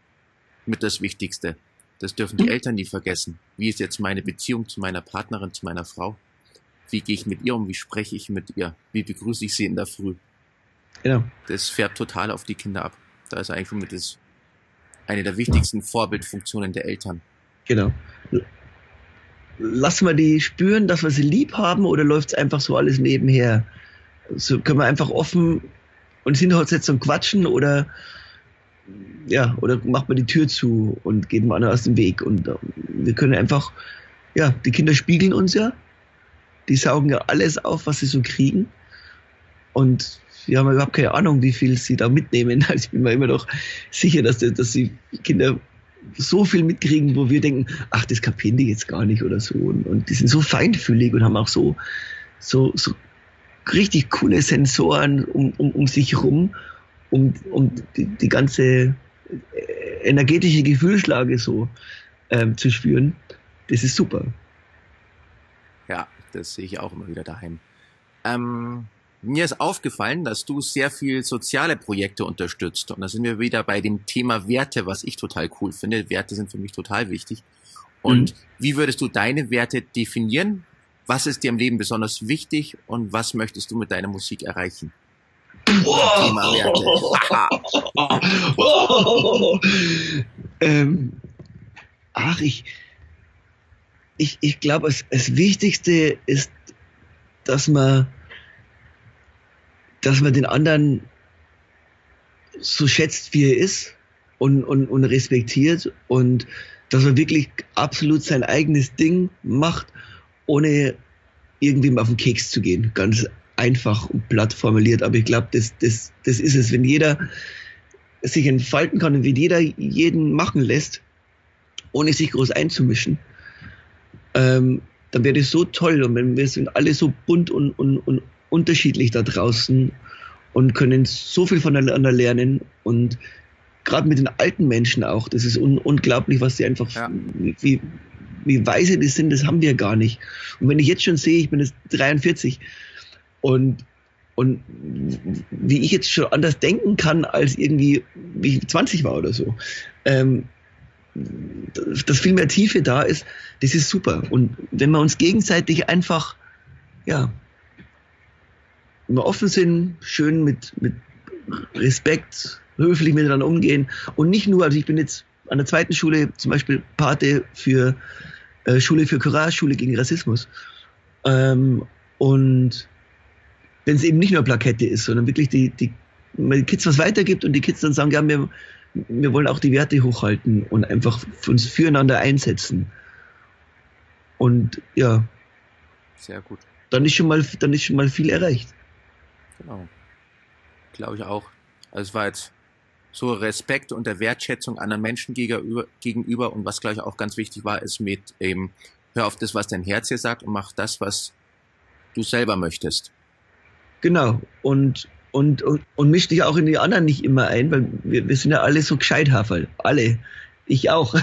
[SPEAKER 1] Mit das Wichtigste. Das dürfen die mhm. Eltern nie vergessen. Wie ist jetzt meine Beziehung zu meiner Partnerin, zu meiner Frau? Wie gehe ich mit ihr um? Wie spreche ich mit ihr? Wie begrüße ich sie in der Früh?
[SPEAKER 2] Genau.
[SPEAKER 1] Das färbt total auf die Kinder ab. Da ist eigentlich mit das eine der wichtigsten Vorbildfunktionen der Eltern.
[SPEAKER 2] Genau. Lassen wir die spüren, dass wir sie lieb haben oder läuft es einfach so alles nebenher? So können wir einfach offen und sind jetzt zum Quatschen oder ja, oder macht man die Tür zu und geht mal aus dem Weg und äh, wir können einfach, ja, die Kinder spiegeln uns ja, die saugen ja alles auf, was sie so kriegen und wir haben überhaupt keine Ahnung, wie viel sie da mitnehmen. Also ich bin mir immer noch sicher, dass, dass die Kinder so viel mitkriegen, wo wir denken, ach, das kapieren die jetzt gar nicht oder so. Und, und die sind so feinfühlig und haben auch so, so, so richtig coole Sensoren um, um, um sich rum, um, um die, die ganze äh, energetische Gefühlslage so ähm, zu spüren. Das ist super.
[SPEAKER 1] Ja, das sehe ich auch immer wieder daheim. Ähm, mir ist aufgefallen, dass du sehr viel soziale Projekte unterstützt. Und da sind wir wieder bei dem Thema Werte, was ich total cool finde. Werte sind für mich total wichtig. Und mhm. wie würdest du deine Werte definieren? Was ist dir im Leben besonders wichtig und was möchtest du mit deiner Musik erreichen?
[SPEAKER 2] Wow. Thema Werte. wow. ähm, ach, ich, ich, ich glaube, das, das Wichtigste ist, dass man dass man den anderen so schätzt, wie er ist und, und, und respektiert und dass man wirklich absolut sein eigenes Ding macht, ohne irgendwem auf den Keks zu gehen. Ganz einfach und platt formuliert, aber ich glaube, das, das, das ist es. Wenn jeder sich entfalten kann und wenn jeder jeden machen lässt, ohne sich groß einzumischen, ähm, dann wäre das so toll. Und wenn wir sind alle so bunt und, und, und unterschiedlich da draußen und können so viel voneinander lernen und gerade mit den alten Menschen auch, das ist un unglaublich, was sie einfach, ja. wie, wie weise die sind, das haben wir gar nicht. Und wenn ich jetzt schon sehe, ich bin jetzt 43 und und wie ich jetzt schon anders denken kann, als irgendwie, wie ich 20 war oder so, ähm, dass viel mehr Tiefe da ist, das ist super. Und wenn wir uns gegenseitig einfach, ja, immer offen sind, schön mit, mit Respekt, höflich miteinander umgehen und nicht nur, also ich bin jetzt an der zweiten Schule zum Beispiel Pate für äh, Schule für Courage, Schule gegen Rassismus. Ähm, und wenn es eben nicht nur Plakette ist, sondern wirklich die, die, die Kids was weitergibt und die Kids dann sagen, ja, wir, wir wollen auch die Werte hochhalten und einfach uns füreinander einsetzen. Und ja.
[SPEAKER 1] Sehr gut.
[SPEAKER 2] Dann ist schon mal, dann ist schon mal viel erreicht.
[SPEAKER 1] Genau. Glaube ich auch. Also es war jetzt so Respekt und der Wertschätzung anderen Menschen gegenüber, gegenüber und was, glaube ich, auch ganz wichtig war, ist mit eben, hör auf das, was dein Herz hier sagt und mach das, was du selber möchtest.
[SPEAKER 2] Genau. Und und, und, und misch dich auch in die anderen nicht immer ein, weil wir, wir sind ja alle so Gescheithaferl. Alle. Ich auch.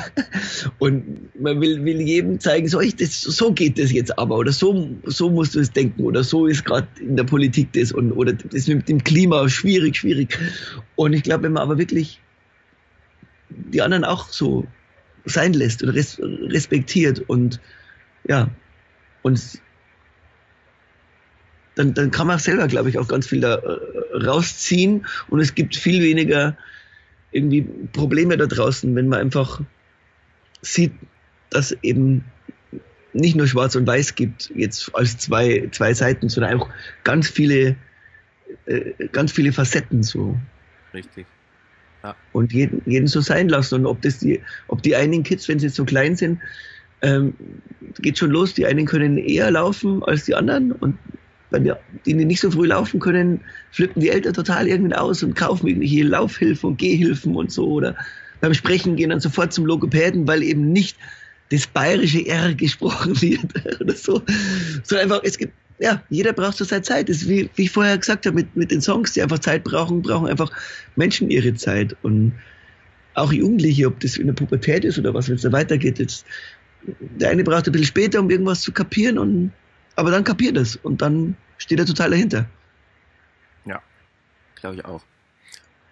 [SPEAKER 2] Und man will, will jedem zeigen, so, ich, das, so geht das jetzt aber, oder so, so musst du es denken, oder so ist gerade in der Politik das, und, oder das mit dem Klima schwierig, schwierig. Und ich glaube, wenn man aber wirklich die anderen auch so sein lässt und res respektiert und ja, und dann, dann kann man selber, glaube ich, auch ganz viel da äh, rausziehen und es gibt viel weniger irgendwie Probleme da draußen, wenn man einfach sieht, dass eben nicht nur Schwarz und Weiß gibt, jetzt als zwei, zwei Seiten, sondern auch ganz viele, äh, ganz viele Facetten so.
[SPEAKER 1] Richtig.
[SPEAKER 2] Ja. Und jeden, jeden so sein lassen. Und ob das die, ob die einigen Kids, wenn sie so klein sind, ähm, geht schon los, die einen können eher laufen als die anderen und wenn wir, die nicht so früh laufen können, flippen die Eltern total irgendwie aus und kaufen irgendwelche Laufhilfen und Gehhilfen und so. Oder beim Sprechen gehen dann sofort zum Logopäden, weil eben nicht das bayerische R gesprochen wird oder so. Sondern einfach, es gibt, ja, jeder braucht so seine Zeit. Das ist wie, wie ich vorher gesagt habe, mit, mit den Songs, die einfach Zeit brauchen, brauchen einfach Menschen ihre Zeit. Und auch Jugendliche, ob das in der Pubertät ist oder was, wenn es da weitergeht. Jetzt, der eine braucht ein bisschen später, um irgendwas zu kapieren und aber dann kapiert es und dann steht er total dahinter.
[SPEAKER 1] Ja, glaube ich auch.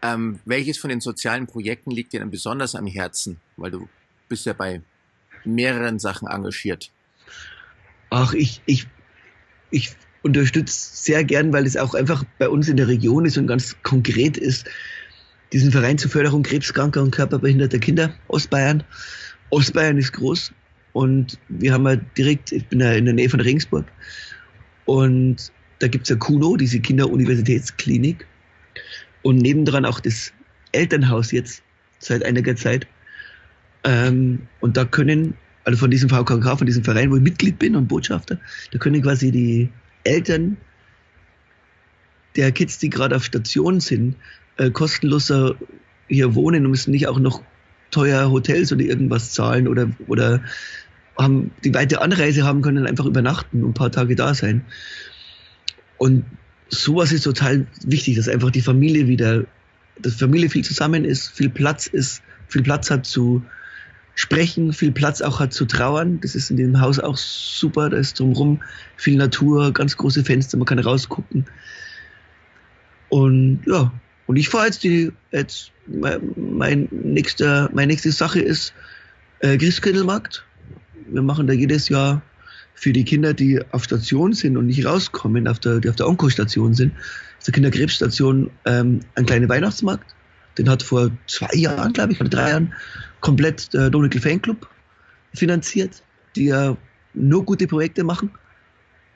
[SPEAKER 1] Ähm, welches von den sozialen Projekten liegt dir denn besonders am Herzen? Weil du bist ja bei mehreren Sachen engagiert.
[SPEAKER 2] Ach, ich, ich, ich unterstütze sehr gern, weil es auch einfach bei uns in der Region ist und ganz konkret ist, diesen Verein zur Förderung krebskranker und körperbehinderter Kinder Ostbayern. Ostbayern ist groß und wir haben ja direkt, ich bin ja in der Nähe von Regensburg. Und da gibt es ja KUNO, diese Kinderuniversitätsklinik. Und nebendran auch das Elternhaus jetzt seit einiger Zeit. Ähm, und da können, also von diesem VKK, von diesem Verein, wo ich Mitglied bin und Botschafter, da können quasi die Eltern der Kids, die gerade auf Station sind, äh, kostenloser hier wohnen und müssen nicht auch noch teuer Hotels oder irgendwas zahlen oder, oder haben die weite Anreise haben können, einfach übernachten und ein paar Tage da sein. Und sowas ist total wichtig, dass einfach die Familie wieder, dass Familie viel zusammen ist, viel Platz ist, viel Platz hat zu sprechen, viel Platz auch hat zu trauern. Das ist in dem Haus auch super, da ist drumherum viel Natur, ganz große Fenster, man kann rausgucken. Und ja, und ich fahre jetzt die, jetzt mein nächster, meine nächste Sache ist äh, Christkindlmarkt wir machen da jedes Jahr für die Kinder, die auf Station sind und nicht rauskommen, auf der, die auf der Onkostation sind, auf der Kinderkrebsstation, ähm, einen kleinen Weihnachtsmarkt. Den hat vor zwei Jahren, glaube ich, oder drei Jahren komplett der Donegal Fanclub finanziert, die ja nur gute Projekte machen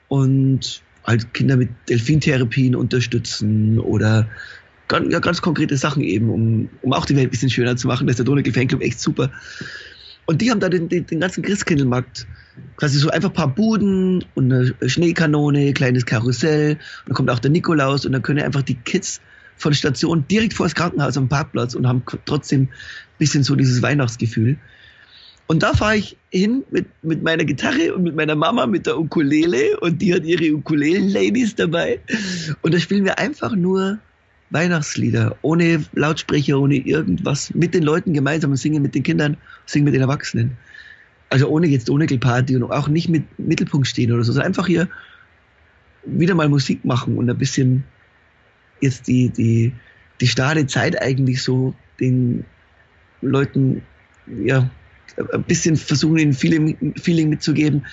[SPEAKER 2] und halt Kinder mit Delfintherapien unterstützen oder ganz, ja, ganz konkrete Sachen eben, um, um auch die Welt ein bisschen schöner zu machen. Da ist der Donegal Fanclub echt super. Und die haben da den, den, den ganzen Christkindlmarkt quasi so einfach ein paar Buden und eine Schneekanone, kleines Karussell. Und dann kommt auch der Nikolaus und dann können einfach die Kids von Station direkt vor das Krankenhaus am Parkplatz und haben trotzdem ein bisschen so dieses Weihnachtsgefühl. Und da fahre ich hin mit, mit meiner Gitarre und mit meiner Mama mit der Ukulele und die hat ihre Ukulelen-Ladies dabei. Und da spielen wir einfach nur Weihnachtslieder, ohne Lautsprecher, ohne irgendwas, mit den Leuten gemeinsam singen mit den Kindern, singen mit den Erwachsenen. Also ohne jetzt ohne Party und auch nicht mit Mittelpunkt stehen oder so, sondern einfach hier wieder mal Musik machen und ein bisschen jetzt die, die, die starre Zeit eigentlich so den Leuten, ja, ein bisschen versuchen, ihnen Feeling, Feeling mitzugeben,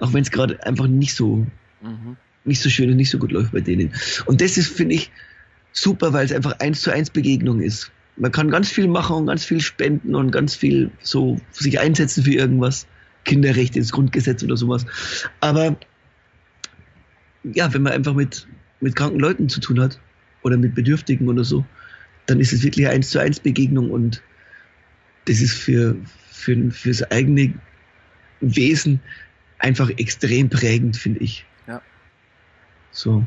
[SPEAKER 2] auch wenn es gerade einfach nicht so, mhm. nicht so schön und nicht so gut läuft bei denen. Und das ist, finde ich, super, weil es einfach eins zu eins Begegnung ist. Man kann ganz viel machen und ganz viel spenden und ganz viel so sich einsetzen für irgendwas. Kinderrechte ins Grundgesetz oder sowas. Aber ja, wenn man einfach mit, mit kranken Leuten zu tun hat oder mit Bedürftigen oder so, dann ist es wirklich eins zu eins Begegnung und das ist für, für, fürs eigene Wesen einfach extrem prägend, finde ich.
[SPEAKER 1] Ja.
[SPEAKER 2] So.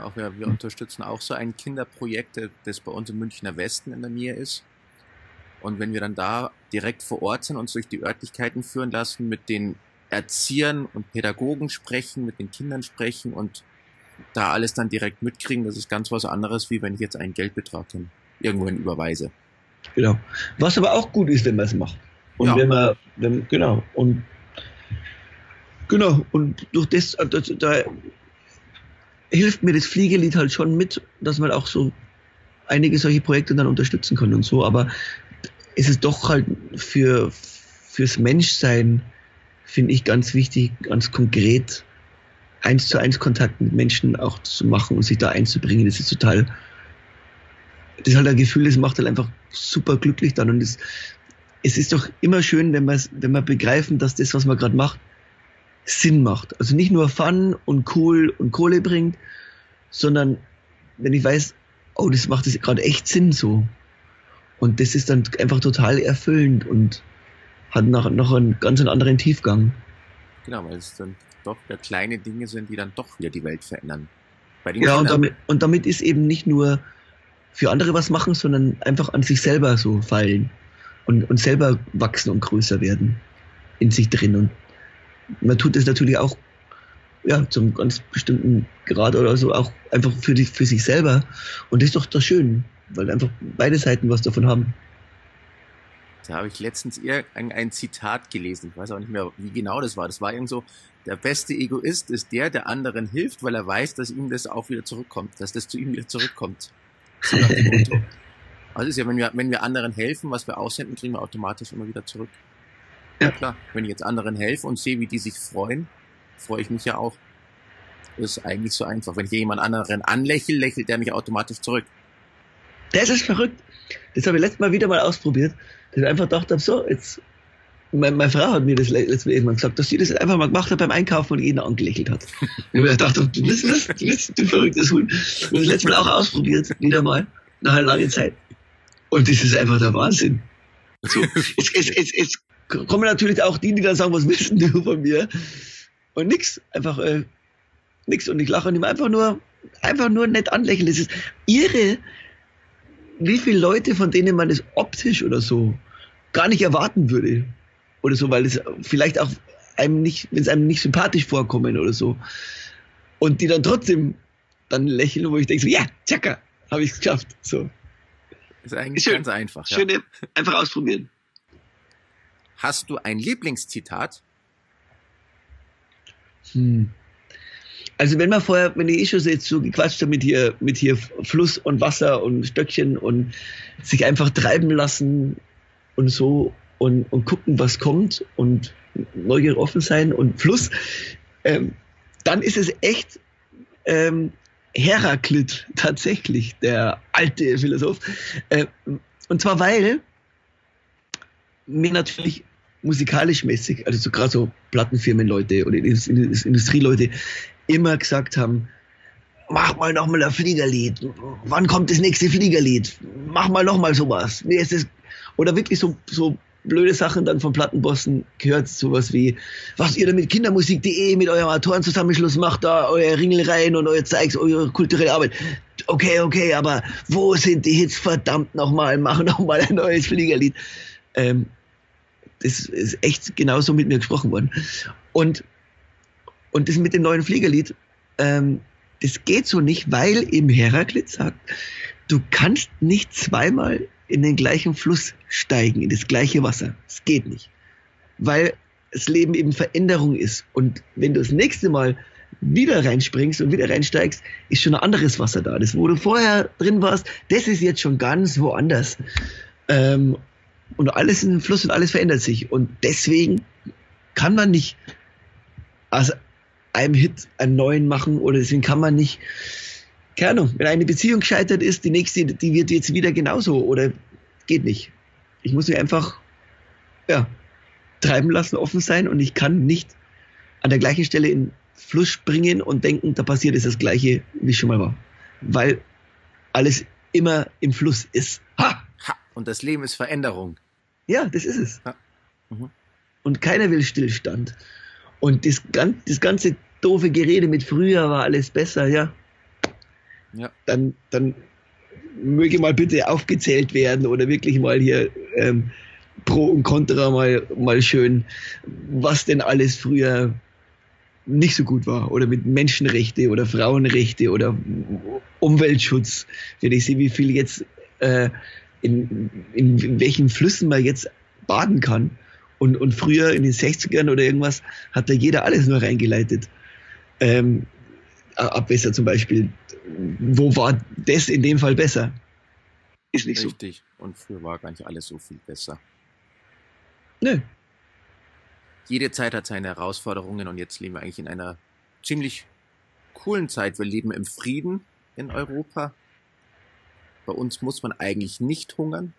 [SPEAKER 1] Auch wir, wir unterstützen auch so ein Kinderprojekt, das bei uns im Münchner Westen in der Nähe ist. Und wenn wir dann da direkt vor Ort sind, uns durch die Örtlichkeiten führen lassen, mit den Erziehern und Pädagogen sprechen, mit den Kindern sprechen und da alles dann direkt mitkriegen, das ist ganz was anderes, wie wenn ich jetzt einen Geldbetrag dann irgendwohin überweise.
[SPEAKER 2] Genau. Was aber auch gut ist, wenn man es macht. Und ja. wenn man, wenn, genau, und genau, und durch das, äh, da, da hilft mir das Fliegelied halt schon mit, dass man auch so einige solche Projekte dann unterstützen kann und so, aber es ist doch halt für, fürs Menschsein, finde ich ganz wichtig, ganz konkret eins zu eins Kontakt mit Menschen auch zu machen und sich da einzubringen. Das ist total, das ist halt ein Gefühl, das macht halt einfach super glücklich dann und es, es ist doch immer schön, wenn wir wenn wir begreifen, dass das, was man gerade macht, Sinn macht. Also nicht nur Fun und cool und Kohle bringt, sondern wenn ich weiß, oh, das macht gerade echt Sinn so. Und das ist dann einfach total erfüllend und hat noch, noch einen ganz anderen Tiefgang.
[SPEAKER 1] Genau, weil es dann doch ja kleine Dinge sind, die dann doch wieder die Welt verändern.
[SPEAKER 2] ja, und damit, und damit ist eben nicht nur für andere was machen, sondern einfach an sich selber so fallen und, und selber wachsen und größer werden in sich drin. Und man tut das natürlich auch ja, zum ganz bestimmten Grad oder so auch einfach für, die, für sich selber. Und das ist doch das Schön, weil einfach beide Seiten was davon haben.
[SPEAKER 1] Da habe ich letztens eher ein, ein, Zitat gelesen. Ich weiß auch nicht mehr, wie genau das war. Das war irgend so, der beste Egoist ist der, der anderen hilft, weil er weiß, dass ihm das auch wieder zurückkommt, dass das zu ihm wieder zurückkommt. So also ist ja, wenn wir, wenn wir anderen helfen, was wir aussenden, kriegen wir automatisch immer wieder zurück. Ja. Klar, wenn ich jetzt anderen helfe und sehe, wie die sich freuen, freue ich mich ja auch. Das ist eigentlich so einfach. Wenn ich jemand anderen anlächle, lächelt der mich automatisch zurück.
[SPEAKER 2] Das ist verrückt. Das habe ich letztes Mal wieder mal ausprobiert. Dass ich einfach dachte, so, jetzt, meine, meine Frau hat mir das letztes Mal irgendwann gesagt, dass sie das einfach mal gemacht hat beim Einkaufen und jeden angelächelt hat. ich dachte, du bist was? Du bist du verrücktes Huhn. Und das letzte Mal auch ausprobiert, wieder mal, nach einer langen Zeit. Und das ist einfach der Wahnsinn. So, es, es, es, es kommen natürlich auch die, die dann sagen, was wissen du von mir? Und nix, einfach äh, nix. Und ich lache und ihm einfach nur, einfach nur nett anlächeln. Es ist irre, wie viele Leute, von denen man es optisch oder so gar nicht erwarten würde. Oder so, weil es vielleicht auch einem nicht, wenn es einem nicht sympathisch vorkommen oder so. Und die dann trotzdem dann lächeln, wo ich denke so, ja, tschakka, habe ich es geschafft. So.
[SPEAKER 1] Ist eigentlich Schön. ganz einfach.
[SPEAKER 2] Ja. Schöne, einfach ausprobieren.
[SPEAKER 1] Hast du ein Lieblingszitat?
[SPEAKER 2] Hm. Also wenn man vorher, wenn ich schon jetzt so gequatscht habe mit hier, mit hier Fluss und Wasser und Stöckchen und sich einfach treiben lassen und so und, und gucken, was kommt und neugierig offen sein und Fluss, ähm, dann ist es echt ähm, Heraklit tatsächlich, der alte Philosoph. Äh, und zwar weil mir natürlich musikalisch mäßig, also so gerade so Plattenfirmenleute oder Industrieleute immer gesagt haben, mach mal noch mal ein Fliegerlied. Wann kommt das nächste Fliegerlied? Mach mal noch mal sowas. Ist das? Oder wirklich so, so blöde Sachen dann von Plattenbossen gehört, sowas wie, was ihr da mit Kindermusik.de mit eurem Autorenzusammenschluss macht, da euer Ringelreihen und euer Zeugs, eure kulturelle Arbeit. Okay, okay, aber wo sind die Hits? Verdammt nochmal, mach nochmal ein neues Fliegerlied. Ähm, das ist echt genauso mit mir gesprochen worden. Und, und das mit dem neuen Fliegerlied, ähm, das geht so nicht, weil eben Heraklit sagt, du kannst nicht zweimal in den gleichen Fluss steigen, in das gleiche Wasser. Das geht nicht. Weil das Leben eben Veränderung ist. Und wenn du das nächste Mal wieder reinspringst und wieder reinsteigst, ist schon ein anderes Wasser da. Das, wo du vorher drin warst, das ist jetzt schon ganz woanders. Ähm, und alles ist ein Fluss und alles verändert sich. Und deswegen kann man nicht aus einem Hit einen neuen machen oder deswegen kann man nicht, keine Ahnung, wenn eine Beziehung gescheitert ist, die nächste, die wird jetzt wieder genauso oder geht nicht. Ich muss mich einfach, ja, treiben lassen, offen sein und ich kann nicht an der gleichen Stelle in Fluss springen und denken, da passiert ist das Gleiche, wie es schon mal war. Weil alles immer im Fluss ist. Ha!
[SPEAKER 1] Und das Leben ist Veränderung.
[SPEAKER 2] Ja, das ist es. Ja. Mhm. Und keiner will Stillstand. Und das, das ganze doofe Gerede mit früher war alles besser, ja. ja. Dann, dann möge mal bitte aufgezählt werden oder wirklich mal hier ähm, Pro und Contra mal, mal schön, was denn alles früher nicht so gut war oder mit Menschenrechte oder Frauenrechte oder Umweltschutz. Wenn ich sehe, wie viel jetzt äh, in, in, in welchen Flüssen man jetzt baden kann. Und, und früher in den 60ern oder irgendwas hat da jeder alles nur reingeleitet. Ähm, Abwässer zum Beispiel. Wo war das in dem Fall besser?
[SPEAKER 1] Ist nicht Richtig. so. Richtig. Und früher war gar nicht alles so viel besser.
[SPEAKER 2] Nö.
[SPEAKER 1] Jede Zeit hat seine Herausforderungen und jetzt leben wir eigentlich in einer ziemlich coolen Zeit. Wir leben im Frieden in Europa. Bei uns muss man eigentlich nicht hungern.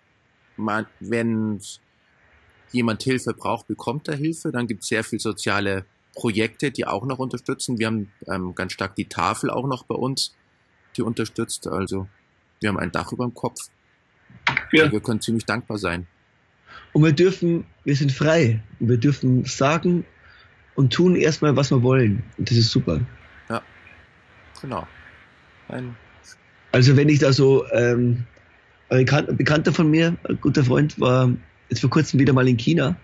[SPEAKER 1] Man, wenn jemand Hilfe braucht, bekommt er Hilfe. Dann gibt es sehr viel soziale Projekte, die auch noch unterstützen. Wir haben ähm, ganz stark die Tafel auch noch bei uns, die unterstützt. Also wir haben ein Dach über dem Kopf. Ja. Wir können ziemlich dankbar sein.
[SPEAKER 2] Und wir dürfen, wir sind frei. Und wir dürfen sagen und tun erstmal, was wir wollen. Und das ist super.
[SPEAKER 1] Ja, genau. Ein
[SPEAKER 2] also wenn ich da so, ähm, ein Bekannter von mir, ein guter Freund, war jetzt vor kurzem wieder mal in China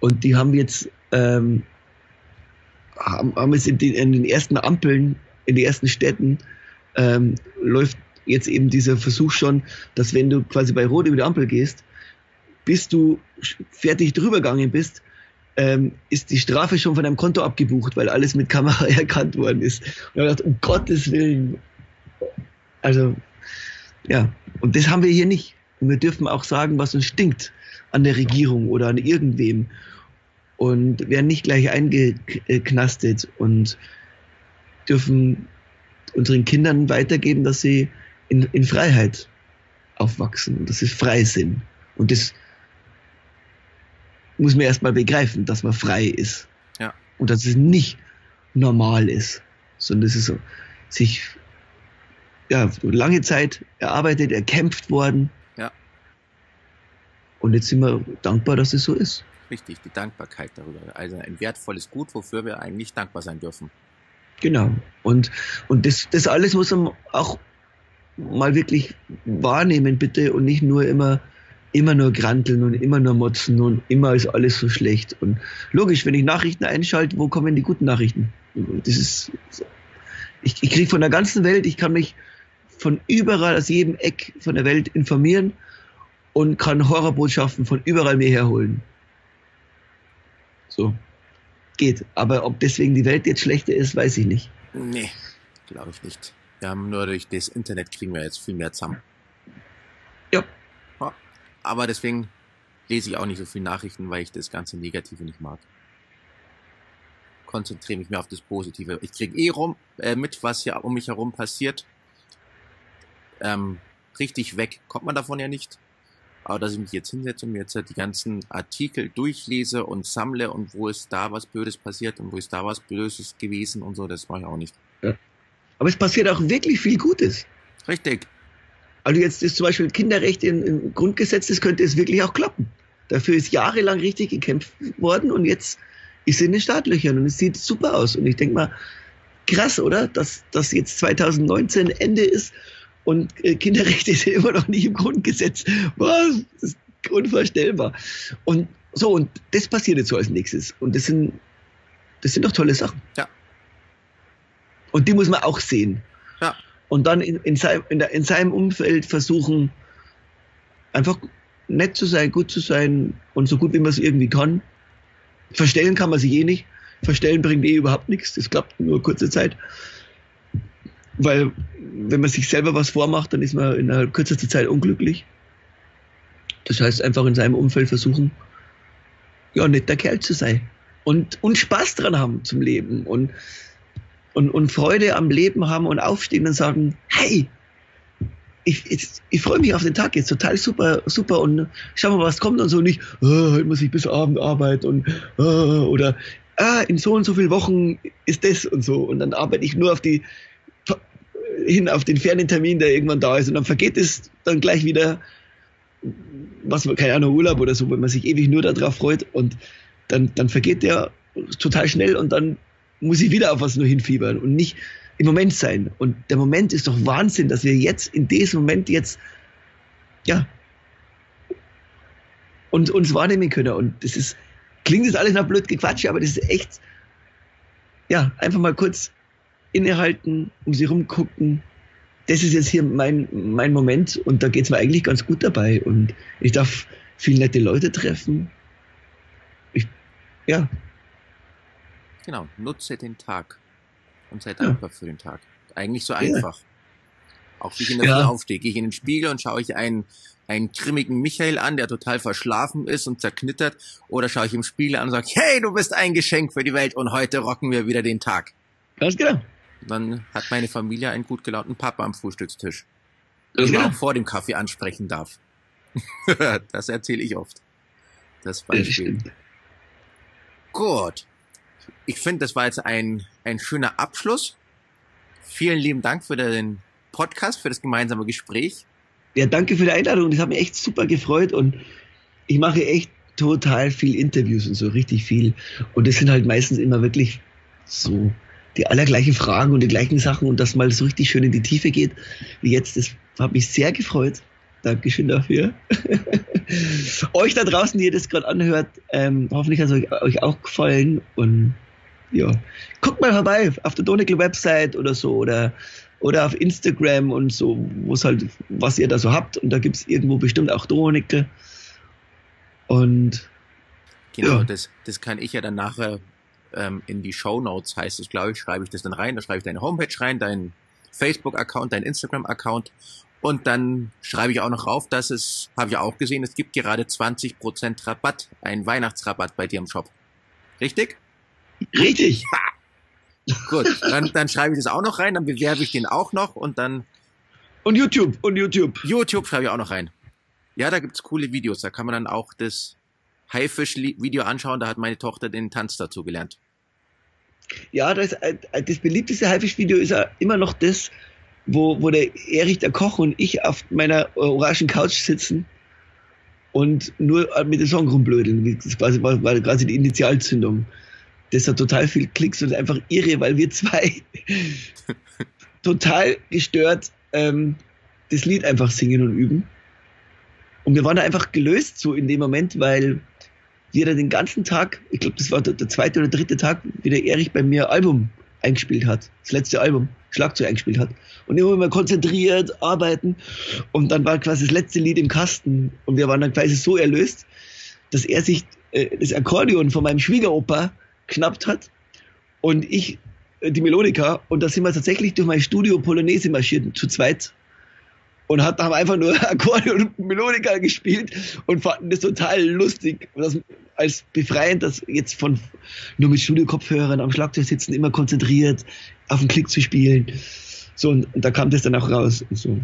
[SPEAKER 2] und die haben jetzt ähm, haben, haben jetzt in den, in den ersten Ampeln, in den ersten Städten ähm, läuft jetzt eben dieser Versuch schon, dass wenn du quasi bei Rot über die Ampel gehst, bis du fertig drüber gegangen bist, ähm, ist die Strafe schon von deinem Konto abgebucht, weil alles mit Kamera erkannt worden ist. Und ich dachte, um Gottes Willen, also, ja, und das haben wir hier nicht. Und wir dürfen auch sagen, was uns stinkt an der Regierung oder an irgendwem. Und werden nicht gleich eingeknastet und dürfen unseren Kindern weitergeben, dass sie in, in Freiheit aufwachsen und dass sie frei sind. Und das muss man erstmal begreifen, dass man frei ist.
[SPEAKER 1] Ja.
[SPEAKER 2] Und dass es nicht normal ist, sondern es ist so, sich ja, lange Zeit erarbeitet, erkämpft worden.
[SPEAKER 1] Ja.
[SPEAKER 2] Und jetzt sind wir dankbar, dass es so ist.
[SPEAKER 1] Richtig, die Dankbarkeit darüber. Also ein wertvolles Gut, wofür wir eigentlich dankbar sein dürfen.
[SPEAKER 2] Genau. Und, und das, das alles muss man auch mal wirklich wahrnehmen, bitte, und nicht nur immer, immer nur granteln und immer nur motzen und immer ist alles so schlecht. Und logisch, wenn ich Nachrichten einschalte, wo kommen die guten Nachrichten? Das ist, ich, ich kriege von der ganzen Welt, ich kann mich von überall, aus jedem Eck von der Welt informieren und kann Horrorbotschaften von überall mir herholen. So. Geht. Aber ob deswegen die Welt jetzt schlechter ist, weiß ich nicht.
[SPEAKER 1] Nee, glaube ich nicht. Wir haben nur durch das Internet kriegen wir jetzt viel mehr zusammen.
[SPEAKER 2] Ja.
[SPEAKER 1] Aber deswegen lese ich auch nicht so viele Nachrichten, weil ich das ganze Negative nicht mag. Konzentriere mich mehr auf das Positive. Ich kriege eh rum, äh, mit, was hier um mich herum passiert ähm, richtig weg kommt man davon ja nicht. Aber dass ich mich jetzt hinsetze und mir jetzt die ganzen Artikel durchlese und sammle und wo ist da was Blödes passiert und wo ist da was Blödes gewesen und so, das mache ich auch nicht. Ja.
[SPEAKER 2] Aber es passiert auch wirklich viel Gutes.
[SPEAKER 1] Richtig.
[SPEAKER 2] Also jetzt ist zum Beispiel Kinderrecht im, im Grundgesetz, das könnte es wirklich auch klappen. Dafür ist jahrelang richtig gekämpft worden und jetzt ist es in den Startlöchern und es sieht super aus. Und ich denke mal, krass, oder? Dass das jetzt 2019 Ende ist und äh, Kinderrechte sind immer noch nicht im Grundgesetz. Was? Das ist unvorstellbar. Und so, und das passiert jetzt so als nächstes. Und das sind, das sind doch tolle Sachen.
[SPEAKER 1] Ja.
[SPEAKER 2] Und die muss man auch sehen.
[SPEAKER 1] Ja.
[SPEAKER 2] Und dann in, in, seinem, in, der, in seinem Umfeld versuchen, einfach nett zu sein, gut zu sein und so gut wie man es irgendwie kann. Verstellen kann man sich eh nicht. Verstellen bringt eh überhaupt nichts. Das klappt nur kurze Zeit. Weil wenn man sich selber was vormacht, dann ist man in einer kürzesten Zeit unglücklich. Das heißt, einfach in seinem Umfeld versuchen, ja, netter Kerl zu sein. Und, und Spaß dran haben zum Leben und, und, und Freude am Leben haben und aufstehen und sagen, hey, ich, ich, ich freue mich auf den Tag jetzt total super, super und schau mal, was kommt und so nicht, oh, heute muss ich bis Abend arbeiten und oh, oder ah, in so und so vielen Wochen ist das und so und dann arbeite ich nur auf die hin auf den fernen Termin, der irgendwann da ist und dann vergeht es dann gleich wieder, was keine Ahnung, Urlaub oder so, wenn man sich ewig nur darauf freut und dann, dann vergeht der total schnell und dann muss ich wieder auf was nur hinfiebern und nicht im Moment sein. Und der Moment ist doch Wahnsinn, dass wir jetzt in diesem Moment jetzt, ja, und uns wahrnehmen können. Und das ist, klingt jetzt alles nach blöd gequatscht, aber das ist echt, ja, einfach mal kurz innehalten, um sie rumgucken. Das ist jetzt hier mein, mein Moment und da geht es mir eigentlich ganz gut dabei. Und ich darf viele nette Leute treffen. Ich, ja.
[SPEAKER 1] Genau, nutze den Tag und sei dankbar ja. für den Tag. Eigentlich so einfach. Ja. Auch wie ich in der ja. Aufstehe, gehe ich in den Spiegel und schaue ich einen, einen grimmigen Michael an, der total verschlafen ist und zerknittert, oder schaue ich im Spiegel an und sage, hey, du bist ein Geschenk für die Welt und heute rocken wir wieder den Tag.
[SPEAKER 2] Ganz genau.
[SPEAKER 1] Dann hat meine Familie einen gut gelaunten Papa am Frühstückstisch, den man auch vor dem Kaffee ansprechen darf. das erzähle ich oft. Das Beispiel. Gut. Ich finde, das war jetzt ein, ein schöner Abschluss. Vielen lieben Dank für den Podcast, für das gemeinsame Gespräch.
[SPEAKER 2] Ja, danke für die Einladung. Das hat mich echt super gefreut und ich mache echt total viel Interviews und so, richtig viel. Und das sind halt meistens immer wirklich so die allergleichen Fragen und die gleichen Sachen und das mal so richtig schön in die Tiefe geht, wie jetzt. Das hat mich sehr gefreut. Dankeschön dafür. euch da draußen, die ihr das gerade anhört, ähm, hoffentlich hat es euch, euch, auch gefallen und ja, guckt mal vorbei auf der Donegal Website oder so oder oder auf Instagram und so, wo es halt, was ihr da so habt. Und da gibt es irgendwo bestimmt auch Donegal. Und
[SPEAKER 1] Genau, ja. das, das kann ich ja dann nachher ähm, in die Show Notes, heißt es, glaube ich, schreibe ich das dann rein. Da schreibe ich deine Homepage rein, deinen Facebook-Account, deinen Instagram-Account. Und dann schreibe ich auch noch rauf, dass es, habe ich auch gesehen, es gibt gerade 20% Rabatt, einen Weihnachtsrabatt bei dir im Shop. Richtig?
[SPEAKER 2] Richtig. Ha!
[SPEAKER 1] Gut, dann, dann schreibe ich das auch noch rein, dann bewerbe ich den auch noch und dann.
[SPEAKER 2] Und YouTube, und YouTube.
[SPEAKER 1] YouTube schreibe ich auch noch rein. Ja, da gibt's coole Videos. Da kann man dann auch das Haifisch-Video anschauen. Da hat meine Tochter den Tanz dazu gelernt.
[SPEAKER 2] Ja, das, äh, das beliebteste Haifisch-Video ist ja immer noch das, wo, wo der Erich, der Koch und ich auf meiner orangen Couch sitzen und nur mit dem Song rumblödeln. Das quasi, war, war quasi die Initialzündung das hat total viel Klicks und einfach irre, weil wir zwei total gestört ähm, das Lied einfach singen und üben. Und wir waren da einfach gelöst so in dem Moment, weil wir da den ganzen Tag, ich glaube, das war der, zweite oder dritte Tag, wie der Erich bei mir Album eingespielt hat, das letzte Album, Schlagzeug eingespielt hat. Und immer mal konzentriert, arbeiten. Und dann war quasi das letzte Lied im Kasten. Und wir waren dann quasi so erlöst, dass er sich äh, das Akkordeon von meinem Schwiegeropa geschnappt hat und ich äh, die Melodika und da sind wir tatsächlich durch mein Studio Polonaise marschiert, zu zweit und hat, haben einfach nur Akkordeon und Melodika gespielt und fanden das total lustig. Das als befreiend, dass jetzt von nur mit Studio-Kopfhörern am Schlagzeug sitzen, immer konzentriert auf den Klick zu spielen. So, und, und da kam das dann auch raus. Und so.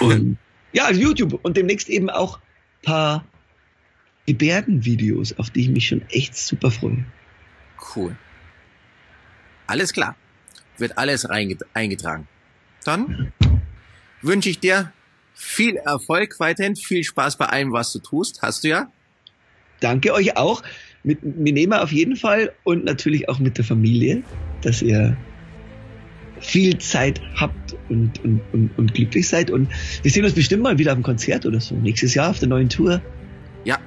[SPEAKER 2] Und ja, YouTube und demnächst eben auch paar Gebärdenvideos, auf die ich mich schon echt super freue.
[SPEAKER 1] Cool. Alles klar. Wird alles eingetragen. Dann wünsche ich dir viel Erfolg weiterhin, viel Spaß bei allem, was du tust. Hast du ja?
[SPEAKER 2] Danke euch auch. Mit Minema auf jeden Fall und natürlich auch mit der Familie, dass ihr viel Zeit habt und, und, und, und glücklich seid. Und wir sehen uns bestimmt mal wieder auf dem Konzert oder so. Nächstes Jahr auf der neuen Tour.
[SPEAKER 1] Ja,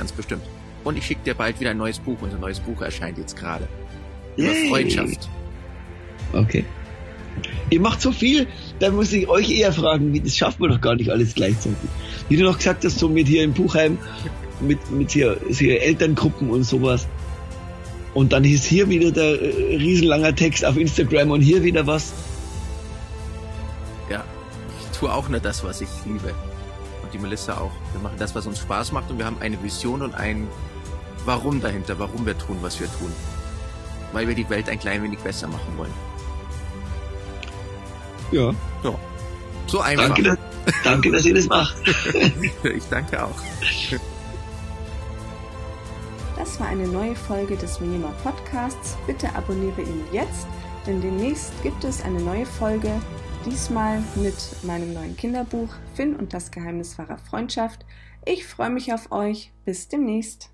[SPEAKER 1] Ganz bestimmt. Und ich schicke dir bald wieder ein neues Buch. Unser neues Buch erscheint jetzt gerade. Über. Freundschaft.
[SPEAKER 2] Okay. Ihr macht so viel, da muss ich euch eher fragen, wie das schafft man doch gar nicht alles gleichzeitig. Wie du noch gesagt hast, so mit hier im Buchheim, mit, mit hier, hier Elterngruppen und sowas. Und dann ist hier wieder der äh, riesenlanger Text auf Instagram und hier wieder was.
[SPEAKER 1] Ja, ich tue auch nur das, was ich liebe die Melissa auch. Wir machen das, was uns Spaß macht und wir haben eine Vision und ein Warum dahinter, warum wir tun, was wir tun. Weil wir die Welt ein klein wenig besser machen wollen.
[SPEAKER 2] Ja.
[SPEAKER 1] Ja. So einfach.
[SPEAKER 2] Danke, dass, danke, dass ihr das macht.
[SPEAKER 1] ich danke auch.
[SPEAKER 3] Das war eine neue Folge des Minima Podcasts. Bitte abonniere ihn jetzt, denn demnächst gibt es eine neue Folge Diesmal mit meinem neuen Kinderbuch Finn und das Geheimnis wahrer Freundschaft. Ich freue mich auf euch. Bis demnächst.